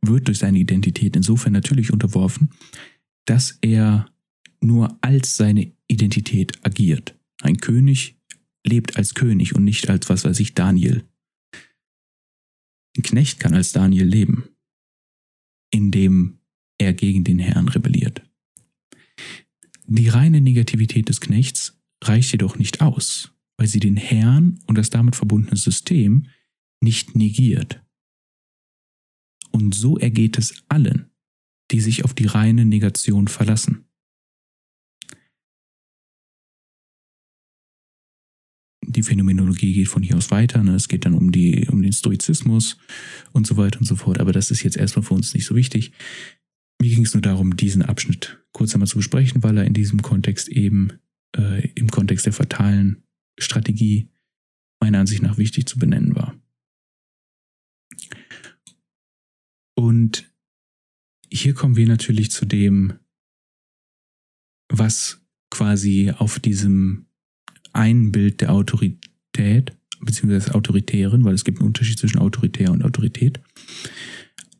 wird durch seine Identität insofern natürlich unterworfen, dass er nur als seine Identität agiert. Ein König lebt als König und nicht als, was weiß ich, Daniel. Ein Knecht kann als Daniel leben, indem er gegen den Herrn rebelliert. Die reine Negativität des Knechts reicht jedoch nicht aus, weil sie den Herrn und das damit verbundene System nicht negiert. Und so ergeht es allen, die sich auf die reine Negation verlassen. Die Phänomenologie geht von hier aus weiter. Ne? Es geht dann um, die, um den Stoizismus und so weiter und so fort. Aber das ist jetzt erstmal für uns nicht so wichtig. Mir ging es nur darum, diesen Abschnitt kurz einmal zu besprechen, weil er in diesem Kontext eben äh, im Kontext der fatalen Strategie meiner Ansicht nach wichtig zu benennen war. Und hier kommen wir natürlich zu dem, was quasi auf diesem einen Bild der Autorität, beziehungsweise Autoritären, weil es gibt einen Unterschied zwischen autoritär und Autorität.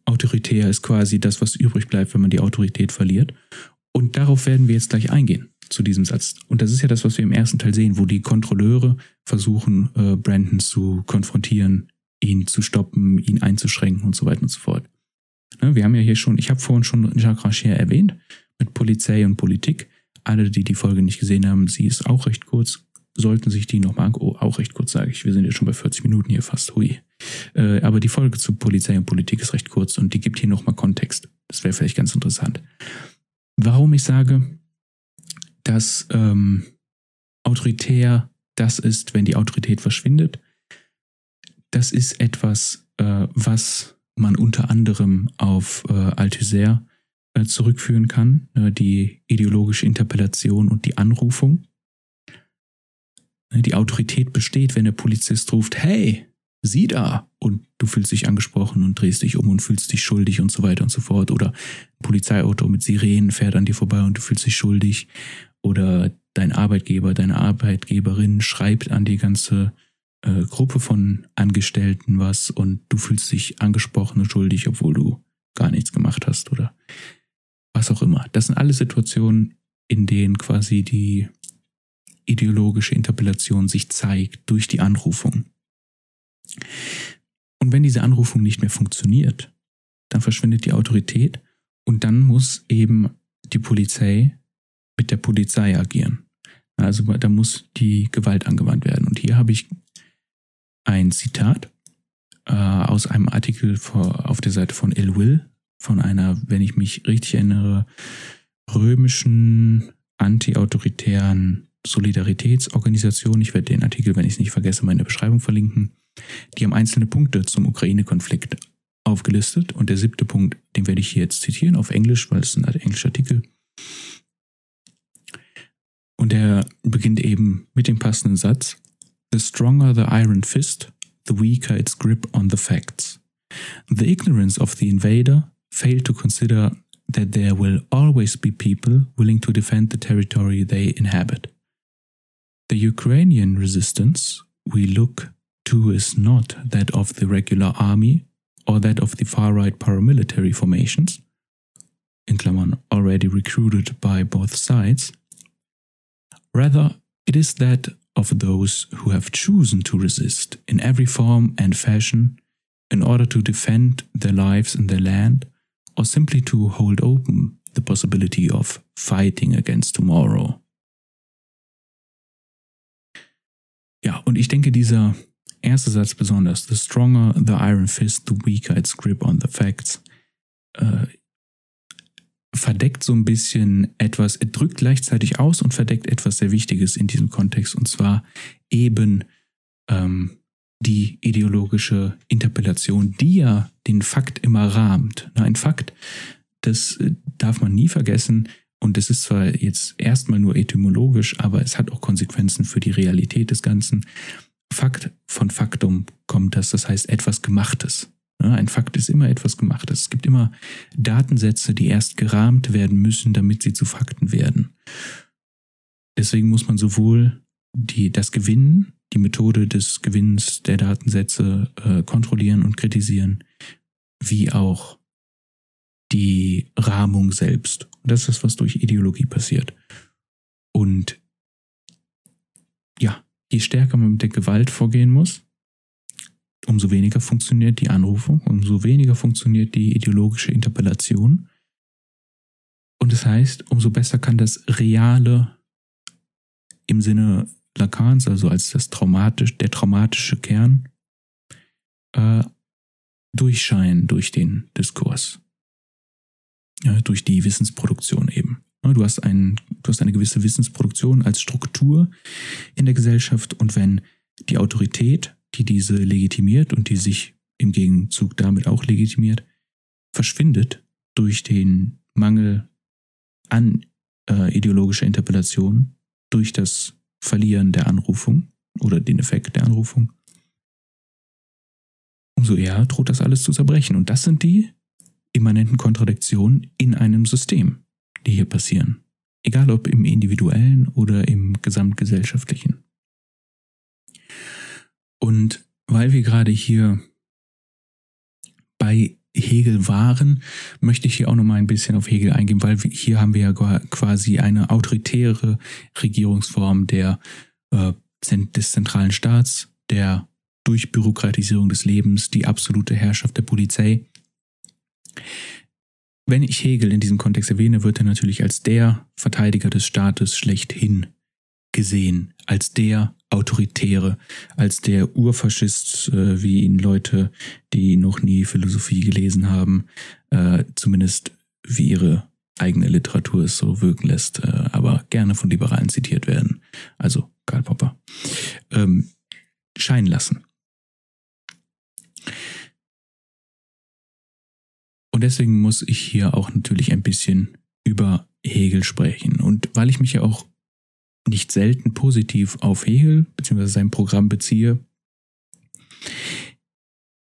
Autoritär ist quasi das, was übrig bleibt, wenn man die Autorität verliert. Und darauf werden wir jetzt gleich eingehen, zu diesem Satz. Und das ist ja das, was wir im ersten Teil sehen, wo die Kontrolleure versuchen, äh, Brandon zu konfrontieren, ihn zu stoppen, ihn einzuschränken und so weiter und so fort. Ne, wir haben ja hier schon, ich habe vorhin schon Jacques Rachier erwähnt, mit Polizei und Politik. Alle, die die Folge nicht gesehen haben, sie ist auch recht kurz, sollten sich die nochmal, oh, auch recht kurz, sage ich. Wir sind jetzt schon bei 40 Minuten hier fast, hui. Äh, aber die Folge zu Polizei und Politik ist recht kurz und die gibt hier nochmal Kontext. Das wäre vielleicht ganz interessant. Warum ich sage, dass ähm, autoritär das ist, wenn die Autorität verschwindet, das ist etwas, äh, was man unter anderem auf äh, Althusser äh, zurückführen kann, äh, die ideologische Interpellation und die Anrufung. Ne, die Autorität besteht, wenn der Polizist ruft, hey, sieh da! Und du fühlst dich angesprochen und drehst dich um und fühlst dich schuldig und so weiter und so fort. Oder ein Polizeiauto mit Sirenen fährt an dir vorbei und du fühlst dich schuldig. Oder dein Arbeitgeber, deine Arbeitgeberin schreibt an die ganze äh, Gruppe von Angestellten was und du fühlst dich angesprochen und schuldig, obwohl du gar nichts gemacht hast oder was auch immer. Das sind alle Situationen, in denen quasi die ideologische Interpellation sich zeigt durch die Anrufung. Und wenn diese Anrufung nicht mehr funktioniert, dann verschwindet die Autorität und dann muss eben die Polizei mit der Polizei agieren. Also da muss die Gewalt angewandt werden. Und hier habe ich ein Zitat äh, aus einem Artikel vor, auf der Seite von Il Will, von einer, wenn ich mich richtig erinnere, römischen anti-autoritären Solidaritätsorganisation. Ich werde den Artikel, wenn ich es nicht vergesse, mal in der Beschreibung verlinken. Die haben einzelne Punkte zum Ukraine-Konflikt aufgelistet. Und der siebte Punkt, den werde ich hier jetzt zitieren auf Englisch, weil es ein englischer Artikel. Und der beginnt eben mit dem passenden Satz. The stronger the iron fist, the weaker its grip on the facts. The ignorance of the invader failed to consider that there will always be people willing to defend the territory they inhabit. The Ukrainian resistance we look to is not that of the regular army or that of the far right paramilitary formations, in Klammern already recruited by both sides. Rather, it is that of those who have chosen to resist in every form and fashion in order to defend their lives and their land, or simply to hold open the possibility of fighting against tomorrow. Ja, und ich denke, dieser erste Satz besonders, the stronger the iron fist, the weaker its grip on the facts, äh, verdeckt so ein bisschen etwas, drückt gleichzeitig aus und verdeckt etwas sehr Wichtiges in diesem Kontext, und zwar eben ähm, die ideologische Interpellation, die ja den Fakt immer rahmt. ein Fakt, das äh, darf man nie vergessen. Und es ist zwar jetzt erstmal nur etymologisch, aber es hat auch Konsequenzen für die Realität des Ganzen. Fakt von Faktum kommt das, das heißt etwas Gemachtes. ein Fakt ist immer etwas Gemachtes. Es gibt immer Datensätze, die erst gerahmt werden müssen, damit sie zu Fakten werden. Deswegen muss man sowohl die, das Gewinnen die Methode des Gewinns der Datensätze äh, kontrollieren und kritisieren, wie auch die Rahmung selbst. Und das ist das, was durch Ideologie passiert. Und ja, je stärker man mit der Gewalt vorgehen muss, umso weniger funktioniert die Anrufung, umso weniger funktioniert die ideologische Interpellation. Und das heißt, umso besser kann das Reale im Sinne Lacans, also als das traumatisch, der traumatische Kern, äh, durchscheinen durch den Diskurs. Ja, durch die Wissensproduktion eben. Du hast, ein, du hast eine gewisse Wissensproduktion als Struktur in der Gesellschaft und wenn die Autorität, die diese legitimiert und die sich im Gegenzug damit auch legitimiert, verschwindet durch den Mangel an äh, ideologischer Interpellation, durch das Verlieren der Anrufung oder den Effekt der Anrufung, umso eher droht das alles zu zerbrechen. Und das sind die immanenten Kontradiktionen in einem System, die hier passieren. Egal ob im individuellen oder im gesamtgesellschaftlichen. Und weil wir gerade hier bei Hegel waren, möchte ich hier auch noch mal ein bisschen auf Hegel eingehen, weil hier haben wir ja quasi eine autoritäre Regierungsform der, äh, des zentralen Staats, der Durchbürokratisierung des Lebens, die absolute Herrschaft der Polizei. Wenn ich Hegel in diesem Kontext erwähne, wird er natürlich als der Verteidiger des Staates schlechthin gesehen, als der Autoritäre, als der Urfaschist, äh, wie ihn Leute, die noch nie Philosophie gelesen haben, äh, zumindest wie ihre eigene Literatur es so wirken lässt, äh, aber gerne von Liberalen zitiert werden, also Karl Popper, ähm, scheinen lassen. Und deswegen muss ich hier auch natürlich ein bisschen über Hegel sprechen. Und weil ich mich ja auch nicht selten positiv auf Hegel bzw. sein Programm beziehe,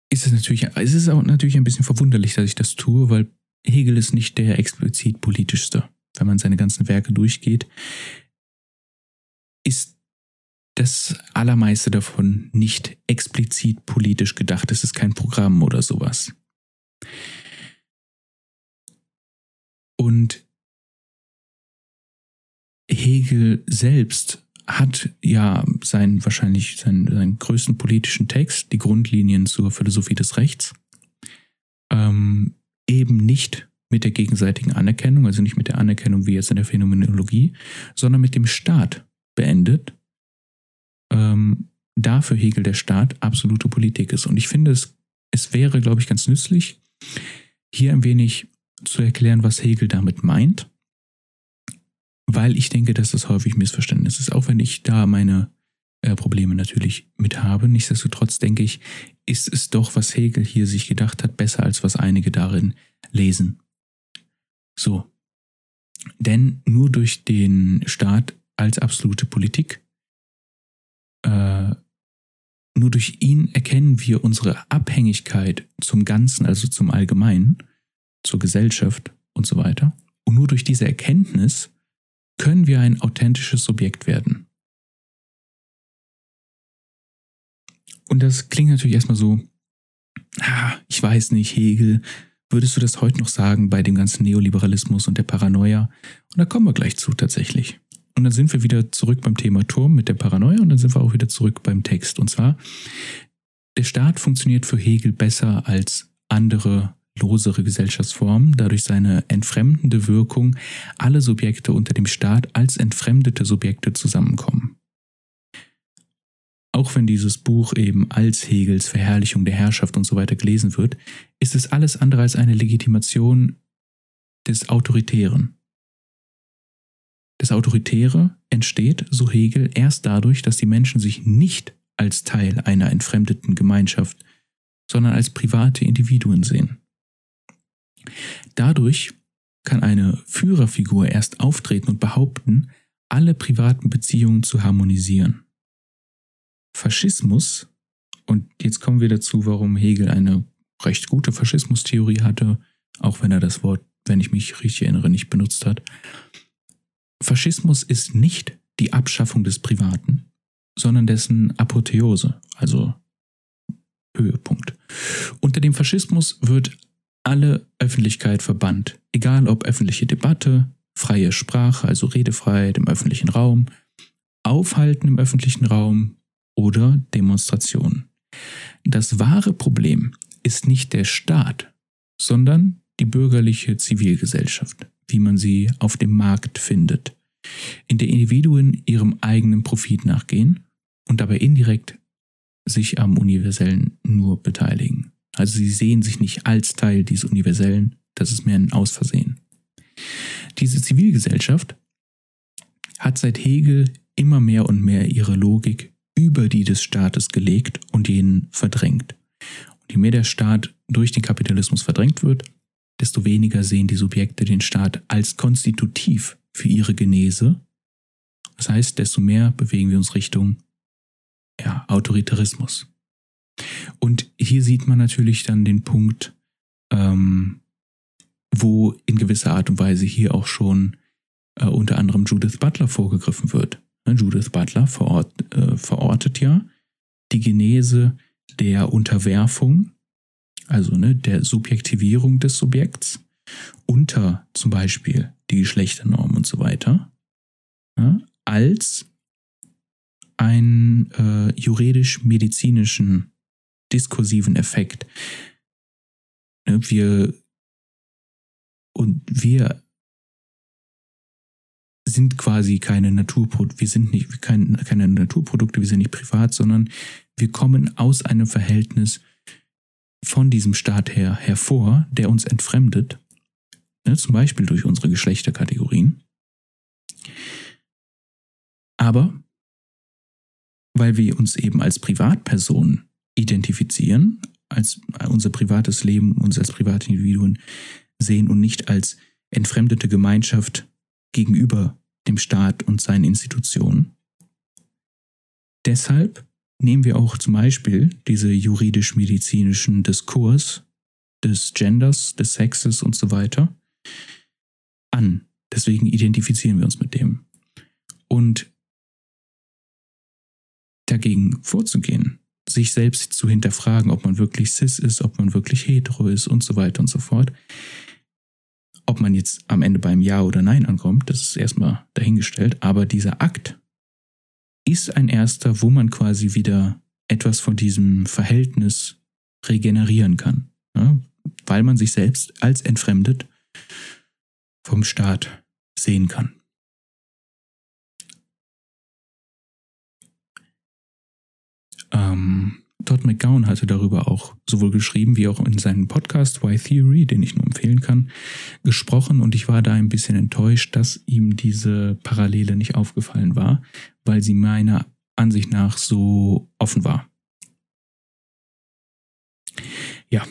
ist es natürlich, ist auch natürlich ein bisschen verwunderlich, dass ich das tue, weil Hegel ist nicht der explizit politischste. Wenn man seine ganzen Werke durchgeht, ist das allermeiste davon nicht explizit politisch gedacht. Es ist kein Programm oder sowas. Und Hegel selbst hat ja seinen wahrscheinlich seinen, seinen größten politischen Text, die Grundlinien zur Philosophie des Rechts, ähm, eben nicht mit der gegenseitigen Anerkennung, also nicht mit der Anerkennung wie jetzt in der Phänomenologie, sondern mit dem Staat beendet, ähm, da für Hegel der Staat absolute Politik ist. Und ich finde, es, es wäre, glaube ich, ganz nützlich, hier ein wenig zu erklären, was Hegel damit meint weil ich denke, dass das häufig Missverständnis ist, auch wenn ich da meine äh, Probleme natürlich mit habe. Nichtsdestotrotz denke ich, ist es doch, was Hegel hier sich gedacht hat, besser als was einige darin lesen. So. Denn nur durch den Staat als absolute Politik, äh, nur durch ihn erkennen wir unsere Abhängigkeit zum Ganzen, also zum Allgemeinen, zur Gesellschaft und so weiter. Und nur durch diese Erkenntnis können wir ein authentisches Subjekt werden. Und das klingt natürlich erstmal so, ah, ich weiß nicht, Hegel, würdest du das heute noch sagen bei dem ganzen Neoliberalismus und der Paranoia? Und da kommen wir gleich zu tatsächlich. Und dann sind wir wieder zurück beim Thema Turm mit der Paranoia und dann sind wir auch wieder zurück beim Text. Und zwar, der Staat funktioniert für Hegel besser als andere losere Gesellschaftsform, dadurch seine entfremdende Wirkung alle Subjekte unter dem Staat als entfremdete Subjekte zusammenkommen. Auch wenn dieses Buch eben als Hegels Verherrlichung der Herrschaft und so weiter gelesen wird, ist es alles andere als eine Legitimation des Autoritären. Das Autoritäre entsteht, so Hegel, erst dadurch, dass die Menschen sich nicht als Teil einer entfremdeten Gemeinschaft, sondern als private Individuen sehen. Dadurch kann eine Führerfigur erst auftreten und behaupten, alle privaten Beziehungen zu harmonisieren. Faschismus, und jetzt kommen wir dazu, warum Hegel eine recht gute Faschismustheorie hatte, auch wenn er das Wort, wenn ich mich richtig erinnere, nicht benutzt hat. Faschismus ist nicht die Abschaffung des Privaten, sondern dessen Apotheose, also Höhepunkt. Unter dem Faschismus wird alle Öffentlichkeit verbannt, egal ob öffentliche Debatte, freie Sprache, also Redefreiheit im öffentlichen Raum, Aufhalten im öffentlichen Raum oder Demonstrationen. Das wahre Problem ist nicht der Staat, sondern die bürgerliche Zivilgesellschaft, wie man sie auf dem Markt findet, in der Individuen ihrem eigenen Profit nachgehen und dabei indirekt sich am Universellen nur beteiligen. Also sie sehen sich nicht als Teil dieses Universellen, das ist mehr ein Ausversehen. Diese Zivilgesellschaft hat seit Hegel immer mehr und mehr ihre Logik über die des Staates gelegt und jenen verdrängt. Und je mehr der Staat durch den Kapitalismus verdrängt wird, desto weniger sehen die Subjekte den Staat als konstitutiv für ihre Genese. Das heißt, desto mehr bewegen wir uns Richtung ja, Autoritarismus. Und hier sieht man natürlich dann den Punkt, ähm, wo in gewisser Art und Weise hier auch schon äh, unter anderem Judith Butler vorgegriffen wird. Ne, Judith Butler verort, äh, verortet ja die Genese der Unterwerfung, also ne, der Subjektivierung des Subjekts unter zum Beispiel die Geschlechternorm und so weiter, ja, als einen äh, juridisch-medizinischen diskursiven Effekt. Ne, wir und wir sind quasi keine Naturprodukte, wir sind nicht kein, keine Naturprodukte, wir sind nicht privat, sondern wir kommen aus einem Verhältnis von diesem Staat her hervor, der uns entfremdet, ne, zum Beispiel durch unsere Geschlechterkategorien. Aber weil wir uns eben als Privatperson identifizieren, als unser privates Leben, uns als private Individuen sehen und nicht als entfremdete Gemeinschaft gegenüber dem Staat und seinen Institutionen. Deshalb nehmen wir auch zum Beispiel diese juridisch-medizinischen Diskurs des Genders, des Sexes und so weiter an. Deswegen identifizieren wir uns mit dem. Und dagegen vorzugehen, sich selbst zu hinterfragen, ob man wirklich cis ist, ob man wirklich hetero ist und so weiter und so fort. Ob man jetzt am Ende beim Ja oder Nein ankommt, das ist erstmal dahingestellt, aber dieser Akt ist ein erster, wo man quasi wieder etwas von diesem Verhältnis regenerieren kann, ja? weil man sich selbst als entfremdet vom Staat sehen kann. Ähm, Todd McGowan hatte darüber auch sowohl geschrieben wie auch in seinem Podcast Why Theory, den ich nur empfehlen kann, gesprochen und ich war da ein bisschen enttäuscht, dass ihm diese Parallele nicht aufgefallen war, weil sie meiner Ansicht nach so offen war. Ja.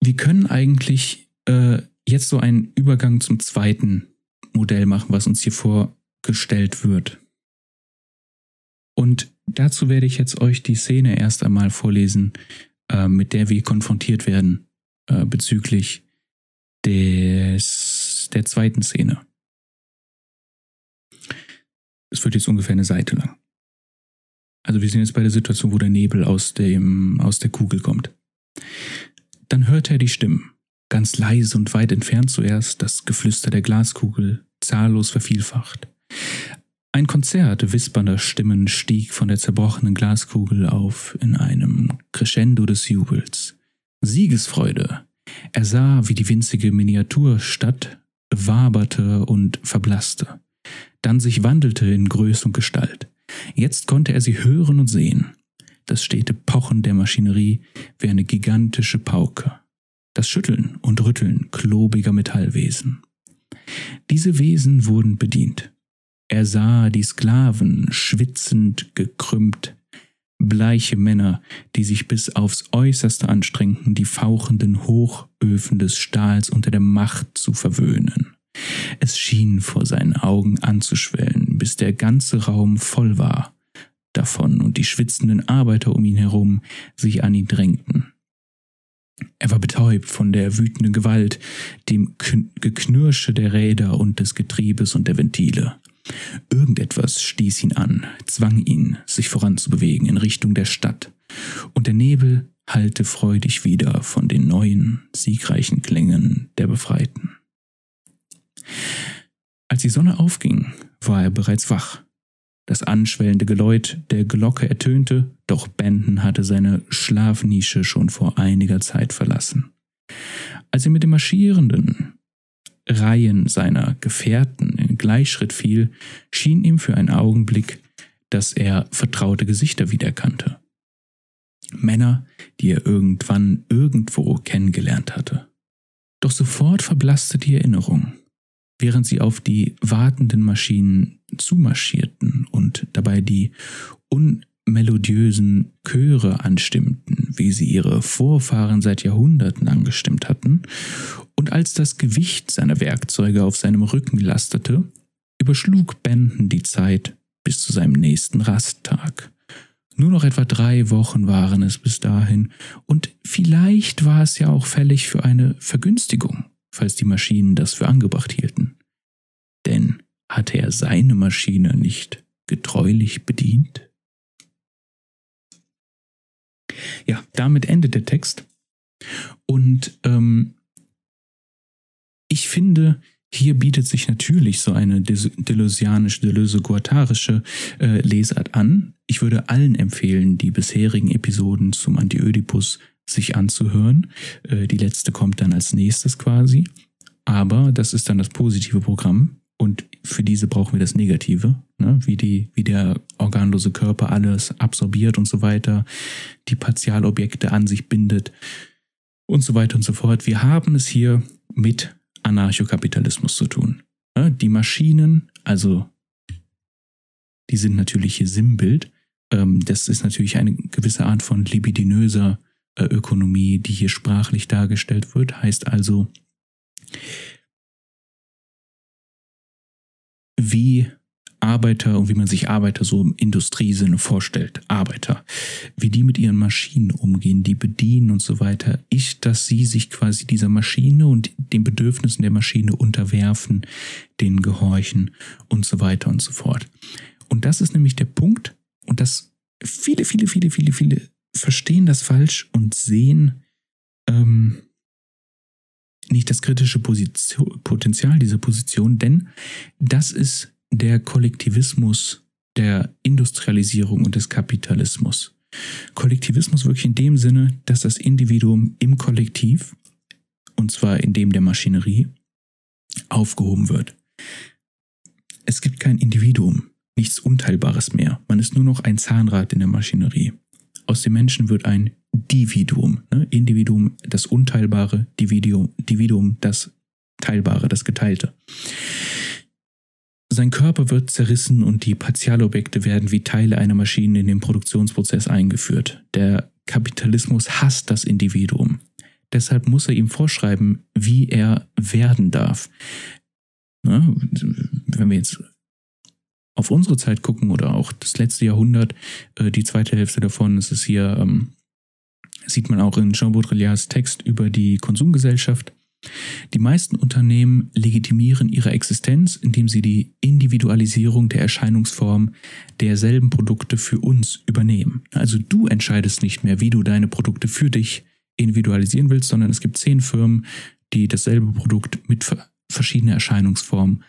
Wir können eigentlich äh, jetzt so einen Übergang zum zweiten Modell machen, was uns hier vorgestellt wird. Und dazu werde ich jetzt euch die Szene erst einmal vorlesen, äh, mit der wir konfrontiert werden äh, bezüglich des, der zweiten Szene. Es wird jetzt ungefähr eine Seite lang. Also wir sind jetzt bei der Situation, wo der Nebel aus, dem, aus der Kugel kommt. Dann hört er die Stimmen, ganz leise und weit entfernt zuerst, das Geflüster der Glaskugel, zahllos vervielfacht. Ein Konzert wispernder Stimmen stieg von der zerbrochenen Glaskugel auf in einem Crescendo des Jubels. Siegesfreude. Er sah, wie die winzige Miniaturstadt waberte und verblasste, dann sich wandelte in Größe und Gestalt. Jetzt konnte er sie hören und sehen. Das stete Pochen der Maschinerie wie eine gigantische Pauke. Das Schütteln und Rütteln klobiger Metallwesen. Diese Wesen wurden bedient. Er sah die Sklaven schwitzend gekrümmt bleiche Männer, die sich bis aufs äußerste anstrengten, die fauchenden Hochöfen des Stahls unter der Macht zu verwöhnen. Es schien vor seinen Augen anzuschwellen, bis der ganze Raum voll war davon und die schwitzenden Arbeiter um ihn herum sich an ihn drängten. Er war betäubt von der wütenden Gewalt, dem Geknirsche der Räder und des Getriebes und der Ventile. Irgendetwas stieß ihn an, zwang ihn, sich voranzubewegen in Richtung der Stadt, und der Nebel hallte freudig wieder von den neuen, siegreichen Klängen der Befreiten. Als die Sonne aufging, war er bereits wach. Das anschwellende Geläut der Glocke ertönte, doch Benton hatte seine Schlafnische schon vor einiger Zeit verlassen. Als er mit den marschierenden Reihen seiner Gefährten in Gleichschritt fiel, schien ihm für einen Augenblick, dass er vertraute Gesichter wiedererkannte. Männer, die er irgendwann irgendwo kennengelernt hatte. Doch sofort verblasste die Erinnerung während sie auf die wartenden Maschinen zumarschierten und dabei die unmelodiösen Chöre anstimmten, wie sie ihre Vorfahren seit Jahrhunderten angestimmt hatten, und als das Gewicht seiner Werkzeuge auf seinem Rücken lastete, überschlug Benton die Zeit bis zu seinem nächsten Rasttag. Nur noch etwa drei Wochen waren es bis dahin, und vielleicht war es ja auch fällig für eine Vergünstigung falls die Maschinen das für angebracht hielten. Denn hatte er seine Maschine nicht getreulich bedient? Ja, damit endet der Text. Und ähm, ich finde, hier bietet sich natürlich so eine delusianische, deleuze-guattarische äh, Lesart an. Ich würde allen empfehlen, die bisherigen Episoden zum Antiödipus sich anzuhören. Äh, die letzte kommt dann als nächstes quasi. Aber das ist dann das positive Programm. Und für diese brauchen wir das Negative, ne? wie, die, wie der organlose Körper alles absorbiert und so weiter, die Partialobjekte an sich bindet und so weiter und so fort. Wir haben es hier mit Anarchokapitalismus zu tun. Ne? Die Maschinen, also die sind natürlich hier Sinnbild. Ähm, das ist natürlich eine gewisse Art von libidinöser äh, Ökonomie, die hier sprachlich dargestellt wird, heißt also, wie Arbeiter und wie man sich Arbeiter so im Industriesinne vorstellt, Arbeiter, wie die mit ihren Maschinen umgehen, die bedienen und so weiter, ich, dass sie sich quasi dieser Maschine und den Bedürfnissen der Maschine unterwerfen, denen gehorchen und so weiter und so fort. Und das ist nämlich der Punkt, und das viele, viele, viele, viele, viele verstehen das falsch und sehen ähm, nicht das kritische Position, Potenzial dieser Position, denn das ist der Kollektivismus der Industrialisierung und des Kapitalismus. Kollektivismus wirklich in dem Sinne, dass das Individuum im Kollektiv, und zwar in dem der Maschinerie, aufgehoben wird. Es gibt kein Individuum, nichts Unteilbares mehr. Man ist nur noch ein Zahnrad in der Maschinerie. Aus dem Menschen wird ein Dividuum. Ne? Individuum, das Unteilbare, Dividuum, Dividuum, das Teilbare, das Geteilte. Sein Körper wird zerrissen und die Partialobjekte werden wie Teile einer Maschine in den Produktionsprozess eingeführt. Der Kapitalismus hasst das Individuum. Deshalb muss er ihm vorschreiben, wie er werden darf. Ne? Wenn wir jetzt auf unsere Zeit gucken oder auch das letzte Jahrhundert, äh, die zweite Hälfte davon, ist es hier, ähm, sieht man auch in Jean Baudrillards Text über die Konsumgesellschaft. Die meisten Unternehmen legitimieren ihre Existenz, indem sie die Individualisierung der Erscheinungsform derselben Produkte für uns übernehmen. Also du entscheidest nicht mehr, wie du deine Produkte für dich individualisieren willst, sondern es gibt zehn Firmen, die dasselbe Produkt mit verschiedenen Erscheinungsformen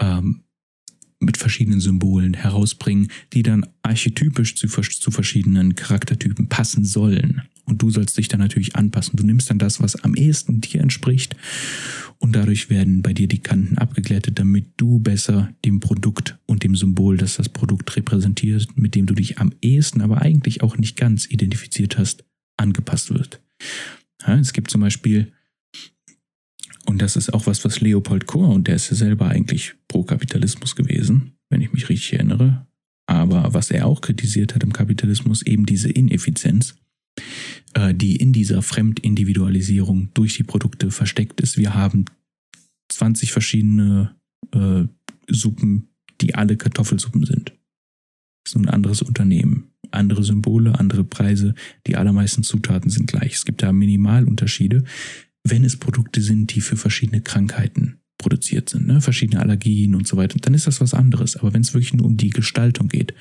ähm, mit verschiedenen Symbolen herausbringen, die dann archetypisch zu, zu verschiedenen Charaktertypen passen sollen. Und du sollst dich dann natürlich anpassen. Du nimmst dann das, was am ehesten dir entspricht. Und dadurch werden bei dir die Kanten abgeglättet, damit du besser dem Produkt und dem Symbol, das das Produkt repräsentiert, mit dem du dich am ehesten, aber eigentlich auch nicht ganz identifiziert hast, angepasst wird. Ja, es gibt zum Beispiel und das ist auch was, was Leopold Kohr, und der ist ja selber eigentlich pro Kapitalismus gewesen, wenn ich mich richtig erinnere. aber was er auch kritisiert hat im Kapitalismus, eben diese Ineffizienz, die in dieser Fremdindividualisierung durch die Produkte versteckt ist. Wir haben 20 verschiedene äh, Suppen, die alle Kartoffelsuppen sind. Das ist ein anderes Unternehmen, andere Symbole, andere Preise, die allermeisten Zutaten sind gleich. Es gibt da Minimalunterschiede, wenn es Produkte sind, die für verschiedene Krankheiten produziert sind, ne? verschiedene Allergien und so weiter, dann ist das was anderes. Aber wenn es wirklich nur um die Gestaltung geht,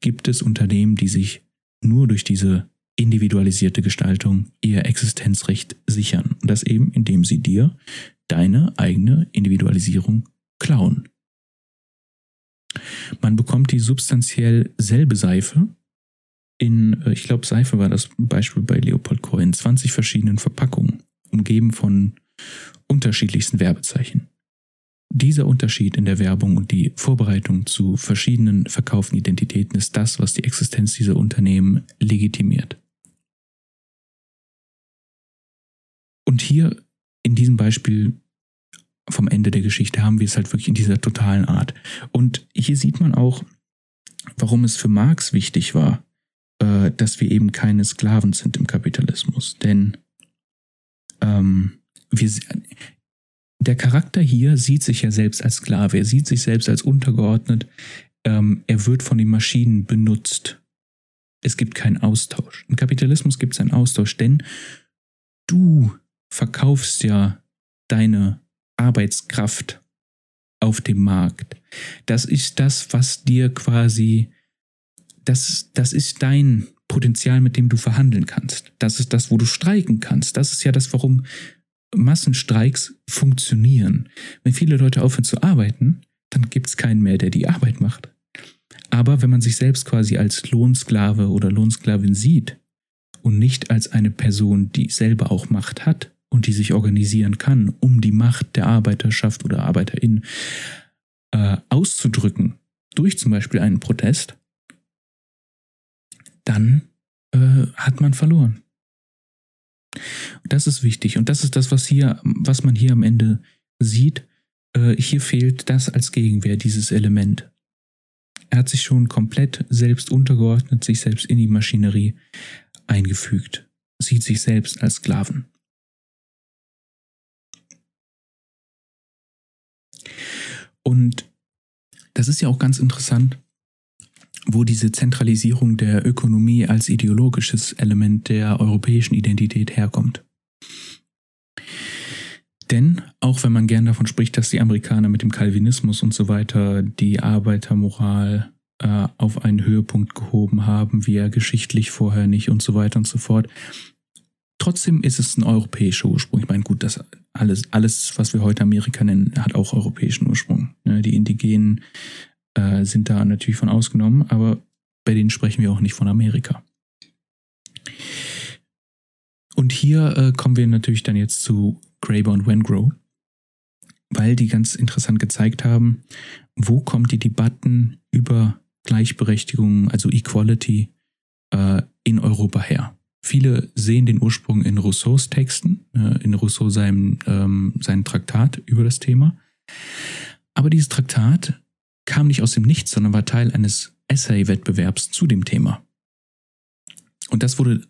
gibt es Unternehmen, die sich nur durch diese individualisierte Gestaltung ihr Existenzrecht sichern. Und das eben, indem sie dir deine eigene Individualisierung klauen. Man bekommt die substanziell selbe Seife in, äh, ich glaube, Seife war das Beispiel bei Leopold Kohl, in 20 verschiedenen Verpackungen, umgeben von unterschiedlichsten Werbezeichen. Dieser Unterschied in der Werbung und die Vorbereitung zu verschiedenen verkauften Identitäten ist das, was die Existenz dieser Unternehmen legitimiert. Und hier in diesem Beispiel vom Ende der Geschichte haben wir es halt wirklich in dieser totalen Art. Und hier sieht man auch, warum es für Marx wichtig war, äh, dass wir eben keine Sklaven sind im Kapitalismus. Denn ähm, wir, der Charakter hier sieht sich ja selbst als Sklave, er sieht sich selbst als untergeordnet, ähm, er wird von den Maschinen benutzt. Es gibt keinen Austausch. Im Kapitalismus gibt es einen Austausch, denn du verkaufst ja deine Arbeitskraft auf dem Markt. Das ist das, was dir quasi, das, das ist dein Potenzial, mit dem du verhandeln kannst. Das ist das, wo du streiken kannst. Das ist ja das, warum Massenstreiks funktionieren. Wenn viele Leute aufhören zu arbeiten, dann gibt es keinen mehr, der die Arbeit macht. Aber wenn man sich selbst quasi als Lohnsklave oder Lohnsklavin sieht und nicht als eine Person, die selber auch Macht hat, und die sich organisieren kann, um die Macht der Arbeiterschaft oder Arbeiterin äh, auszudrücken, durch zum Beispiel einen Protest, dann äh, hat man verloren. Das ist wichtig und das ist das, was hier, was man hier am Ende sieht. Äh, hier fehlt das als Gegenwehr, dieses Element. Er hat sich schon komplett selbst untergeordnet, sich selbst in die Maschinerie eingefügt, sieht sich selbst als Sklaven. Und das ist ja auch ganz interessant, wo diese Zentralisierung der Ökonomie als ideologisches Element der europäischen Identität herkommt. Denn auch wenn man gern davon spricht, dass die Amerikaner mit dem Calvinismus und so weiter die Arbeitermoral äh, auf einen Höhepunkt gehoben haben, wie er geschichtlich vorher nicht und so weiter und so fort, trotzdem ist es ein europäischer Ursprung. Ich meine, gut, das alles, alles, was wir heute Amerika nennen, hat auch europäischen Ursprung. Ne? Die Indigenen äh, sind da natürlich von ausgenommen, aber bei denen sprechen wir auch nicht von Amerika. Und hier äh, kommen wir natürlich dann jetzt zu Graeber und Wengrow, weil die ganz interessant gezeigt haben, wo kommt die Debatten über Gleichberechtigung, also Equality, äh, in Europa her. Viele sehen den Ursprung in Rousseaus Texten, äh, in Rousseau seinem, ähm, seinem Traktat über das Thema. Aber dieses Traktat kam nicht aus dem Nichts, sondern war Teil eines Essay-Wettbewerbs zu dem Thema. Und das wurde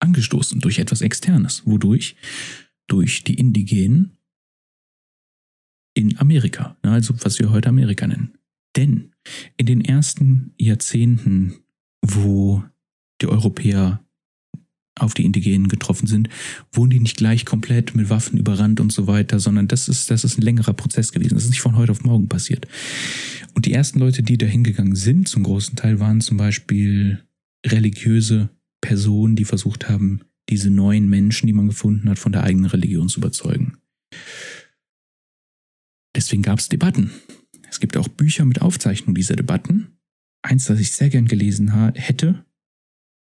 angestoßen durch etwas Externes, wodurch durch die Indigenen in Amerika, ne, also was wir heute Amerika nennen. Denn in den ersten Jahrzehnten, wo die Europäer auf die Indigenen getroffen sind, wurden die nicht gleich komplett mit Waffen überrannt und so weiter, sondern das ist, das ist ein längerer Prozess gewesen. Das ist nicht von heute auf morgen passiert. Und die ersten Leute, die da hingegangen sind, zum großen Teil, waren zum Beispiel religiöse Personen, die versucht haben, diese neuen Menschen, die man gefunden hat, von der eigenen Religion zu überzeugen. Deswegen gab es Debatten. Es gibt auch Bücher mit Aufzeichnung dieser Debatten. Eins, das ich sehr gern gelesen hätte,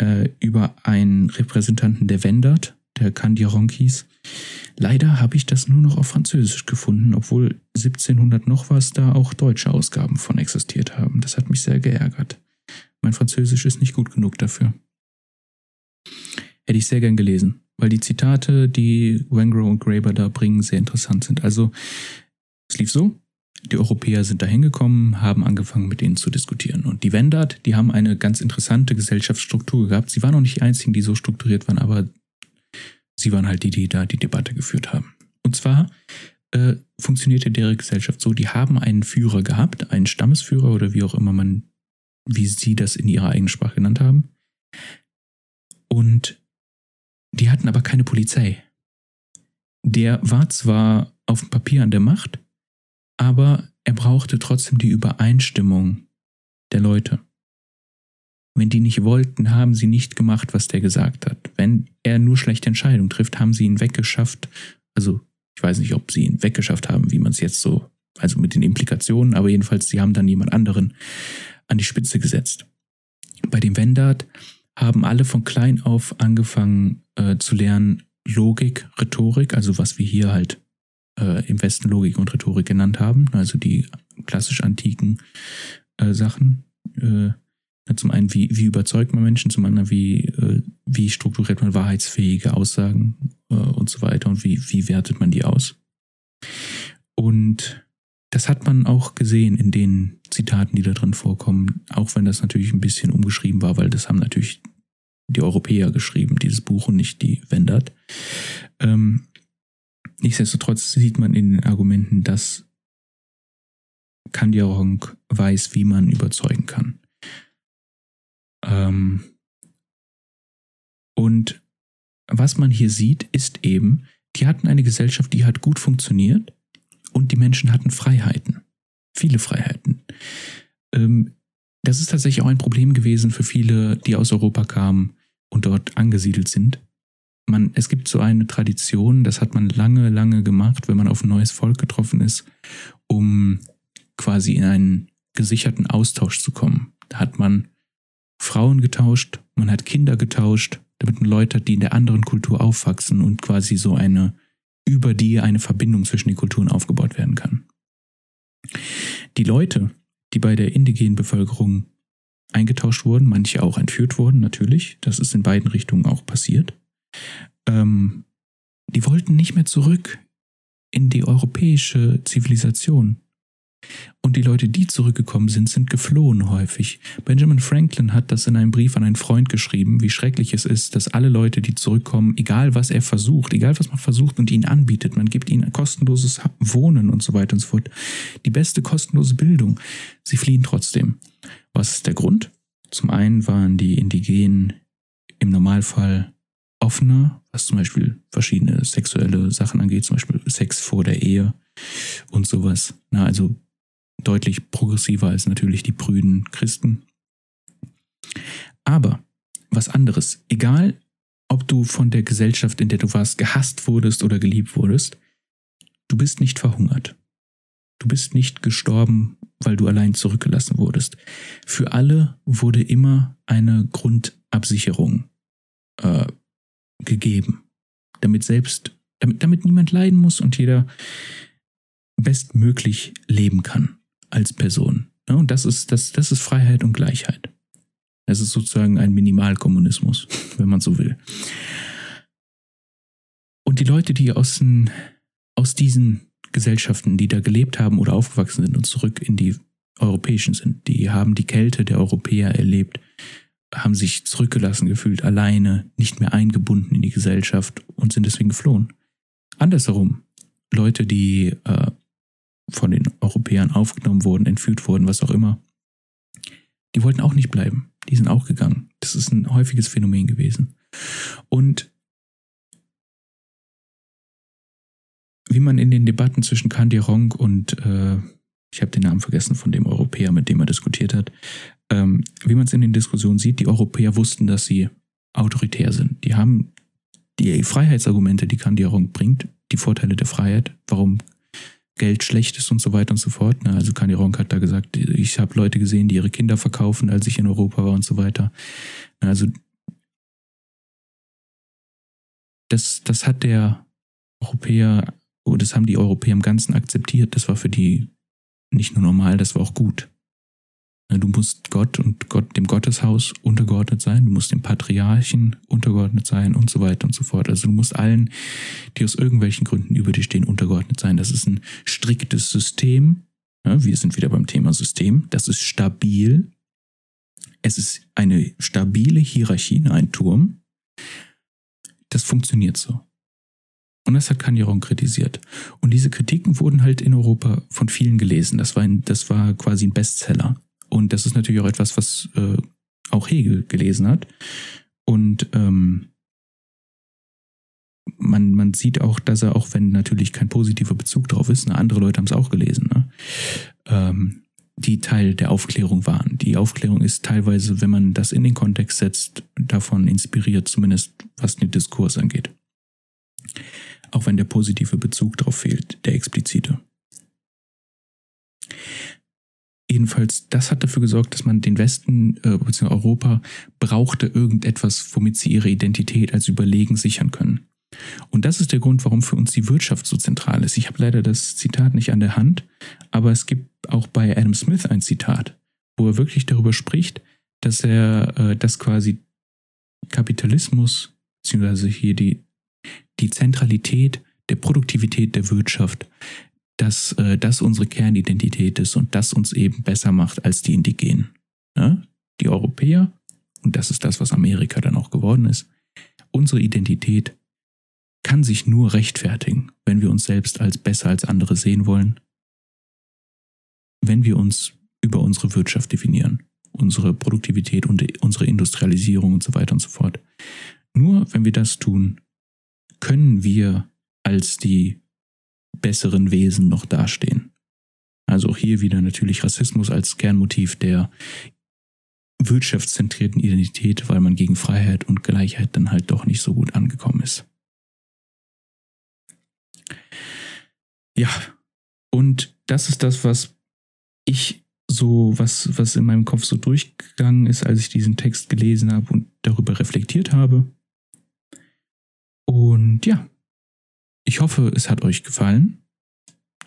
äh, über einen Repräsentanten der Wendert, der Candiaron hieß. Leider habe ich das nur noch auf Französisch gefunden, obwohl 1700 noch was da auch deutsche Ausgaben von existiert haben. Das hat mich sehr geärgert. Mein Französisch ist nicht gut genug dafür. Hätte ich sehr gern gelesen, weil die Zitate, die Wengrow und Graeber da bringen, sehr interessant sind. Also, es lief so. Die Europäer sind da hingekommen, haben angefangen mit denen zu diskutieren. Und die Wendat, die haben eine ganz interessante Gesellschaftsstruktur gehabt. Sie waren noch nicht die einzigen, die so strukturiert waren, aber sie waren halt die, die da die Debatte geführt haben. Und zwar äh, funktionierte deren Gesellschaft so, die haben einen Führer gehabt, einen Stammesführer oder wie auch immer man, wie sie das in ihrer eigenen Sprache genannt haben. Und die hatten aber keine Polizei. Der war zwar auf dem Papier an der Macht, aber er brauchte trotzdem die Übereinstimmung der Leute. Wenn die nicht wollten, haben sie nicht gemacht, was der gesagt hat. Wenn er nur schlechte Entscheidungen trifft, haben sie ihn weggeschafft. Also, ich weiß nicht, ob sie ihn weggeschafft haben, wie man es jetzt so, also mit den Implikationen, aber jedenfalls, sie haben dann jemand anderen an die Spitze gesetzt. Bei dem Wendat haben alle von klein auf angefangen äh, zu lernen, Logik, Rhetorik, also was wir hier halt äh, im Westen Logik und Rhetorik genannt haben, also die klassisch antiken äh, Sachen. Äh, zum einen, wie, wie überzeugt man Menschen, zum anderen, wie, äh, wie strukturiert man wahrheitsfähige Aussagen äh, und so weiter und wie, wie wertet man die aus. Und das hat man auch gesehen in den Zitaten, die da drin vorkommen, auch wenn das natürlich ein bisschen umgeschrieben war, weil das haben natürlich die Europäer geschrieben, dieses Buch und nicht die Wendat. Ähm, nichtsdestotrotz sieht man in den Argumenten, dass Kandiarong weiß, wie man überzeugen kann. Ähm, und was man hier sieht, ist eben, die hatten eine Gesellschaft, die hat gut funktioniert und die Menschen hatten Freiheiten. Viele Freiheiten. Ähm, das ist tatsächlich auch ein Problem gewesen für viele, die aus Europa kamen und dort angesiedelt sind. Man, es gibt so eine Tradition, das hat man lange, lange gemacht, wenn man auf ein neues Volk getroffen ist, um quasi in einen gesicherten Austausch zu kommen. Da hat man Frauen getauscht, man hat Kinder getauscht, damit man Leute hat, die in der anderen Kultur aufwachsen und quasi so eine, über die eine Verbindung zwischen den Kulturen aufgebaut werden kann. Die Leute, die bei der indigenen Bevölkerung eingetauscht wurden, manche auch entführt wurden, natürlich, das ist in beiden Richtungen auch passiert, ähm, die wollten nicht mehr zurück in die europäische Zivilisation. Und die Leute, die zurückgekommen sind, sind geflohen häufig. Benjamin Franklin hat das in einem Brief an einen Freund geschrieben, wie schrecklich es ist, dass alle Leute, die zurückkommen, egal was er versucht, egal was man versucht und ihnen anbietet, man gibt ihnen kostenloses Wohnen und so weiter und so fort, die beste kostenlose Bildung, sie fliehen trotzdem. Was ist der Grund? Zum einen waren die Indigenen im Normalfall offener, was zum Beispiel verschiedene sexuelle Sachen angeht, zum Beispiel Sex vor der Ehe und sowas. Na, also deutlich progressiver als natürlich die prüden Christen. Aber was anderes, egal ob du von der Gesellschaft, in der du warst, gehasst wurdest oder geliebt wurdest, du bist nicht verhungert. Du bist nicht gestorben, weil du allein zurückgelassen wurdest. Für alle wurde immer eine Grundabsicherung äh, gegeben, damit selbst, damit, damit niemand leiden muss und jeder bestmöglich leben kann als Person. Und das ist, das, das ist Freiheit und Gleichheit. Es ist sozusagen ein Minimalkommunismus, wenn man so will. Und die Leute, die aus, den, aus diesen Gesellschaften, die da gelebt haben oder aufgewachsen sind und zurück in die europäischen sind, die haben die Kälte der Europäer erlebt, haben sich zurückgelassen gefühlt, alleine, nicht mehr eingebunden in die Gesellschaft und sind deswegen geflohen. Andersherum, Leute, die äh, von den Europäern aufgenommen wurden, entführt wurden, was auch immer, die wollten auch nicht bleiben. Die sind auch gegangen. Das ist ein häufiges Phänomen gewesen. Und wie man in den Debatten zwischen Kandirong und äh, ich habe den Namen vergessen von dem Europäer, mit dem er diskutiert hat, ähm, wie man es in den Diskussionen sieht, die Europäer wussten, dass sie autoritär sind. Die haben die Freiheitsargumente, die Kandirong bringt, die Vorteile der Freiheit, warum Geld schlecht ist und so weiter und so fort. Ne? Also Kani Ronk hat da gesagt, ich habe Leute gesehen, die ihre Kinder verkaufen, als ich in Europa war und so weiter. Ne? Also das, das hat der Europäer, oh, das haben die Europäer im Ganzen akzeptiert. Das war für die nicht nur normal, das war auch gut. Ne, du musst Gott und Gott, dem Gotteshaus untergeordnet sein, du musst dem Patriarchen untergeordnet sein und so weiter und so fort. Also du musst allen, die aus irgendwelchen Gründen über dich stehen, untergeordnet sein. Das ist ein striktes System, Ja, wir sind wieder beim Thema System. Das ist stabil. Es ist eine stabile Hierarchie in einem Turm. Das funktioniert so. Und das hat Kanjeron kritisiert. Und diese Kritiken wurden halt in Europa von vielen gelesen. Das war, ein, das war quasi ein Bestseller. Und das ist natürlich auch etwas, was äh, auch Hegel gelesen hat. Und ähm, man, man sieht auch, dass er, auch wenn natürlich kein positiver Bezug drauf ist, ne, andere Leute haben es auch gelesen, ne, ähm, die Teil der Aufklärung waren. Die Aufklärung ist teilweise, wenn man das in den Kontext setzt, davon inspiriert, zumindest was den Diskurs angeht. Auch wenn der positive Bezug drauf fehlt, der explizite. Jedenfalls, das hat dafür gesorgt, dass man den Westen äh, bzw. Europa brauchte irgendetwas, womit sie ihre Identität als überlegen sichern können. Und das ist der Grund, warum für uns die Wirtschaft so zentral ist. Ich habe leider das Zitat nicht an der Hand, aber es gibt auch bei Adam Smith ein Zitat, wo er wirklich darüber spricht, dass er, äh, dass quasi Kapitalismus, beziehungsweise hier die, die Zentralität der Produktivität der Wirtschaft dass äh, das unsere Kernidentität ist und das uns eben besser macht als die Indigenen. Ja? Die Europäer, und das ist das, was Amerika dann auch geworden ist, unsere Identität kann sich nur rechtfertigen, wenn wir uns selbst als besser als andere sehen wollen, wenn wir uns über unsere Wirtschaft definieren, unsere Produktivität und unsere Industrialisierung und so weiter und so fort. Nur wenn wir das tun, können wir als die besseren Wesen noch dastehen. Also auch hier wieder natürlich Rassismus als Kernmotiv der wirtschaftszentrierten Identität, weil man gegen Freiheit und Gleichheit dann halt doch nicht so gut angekommen ist. Ja, und das ist das, was ich so, was, was in meinem Kopf so durchgegangen ist, als ich diesen Text gelesen habe und darüber reflektiert habe. Und ja, ich hoffe, es hat euch gefallen.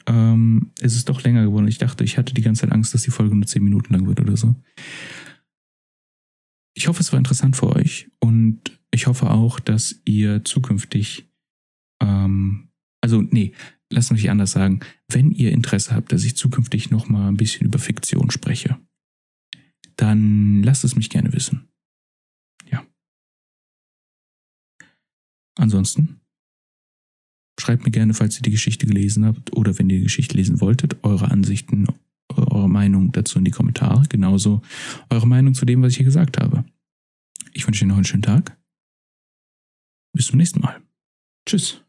Ähm, es ist doch länger geworden. Ich dachte, ich hatte die ganze Zeit Angst, dass die Folge nur 10 Minuten lang wird oder so. Ich hoffe, es war interessant für euch und ich hoffe auch, dass ihr zukünftig, ähm, also nee, lasst mich anders sagen, wenn ihr Interesse habt, dass ich zukünftig nochmal ein bisschen über Fiktion spreche, dann lasst es mich gerne wissen. Ja. Ansonsten Schreibt mir gerne, falls ihr die Geschichte gelesen habt oder wenn ihr die Geschichte lesen wolltet, eure Ansichten, eure Meinung dazu in die Kommentare. Genauso eure Meinung zu dem, was ich hier gesagt habe. Ich wünsche euch noch einen schönen Tag. Bis zum nächsten Mal. Tschüss.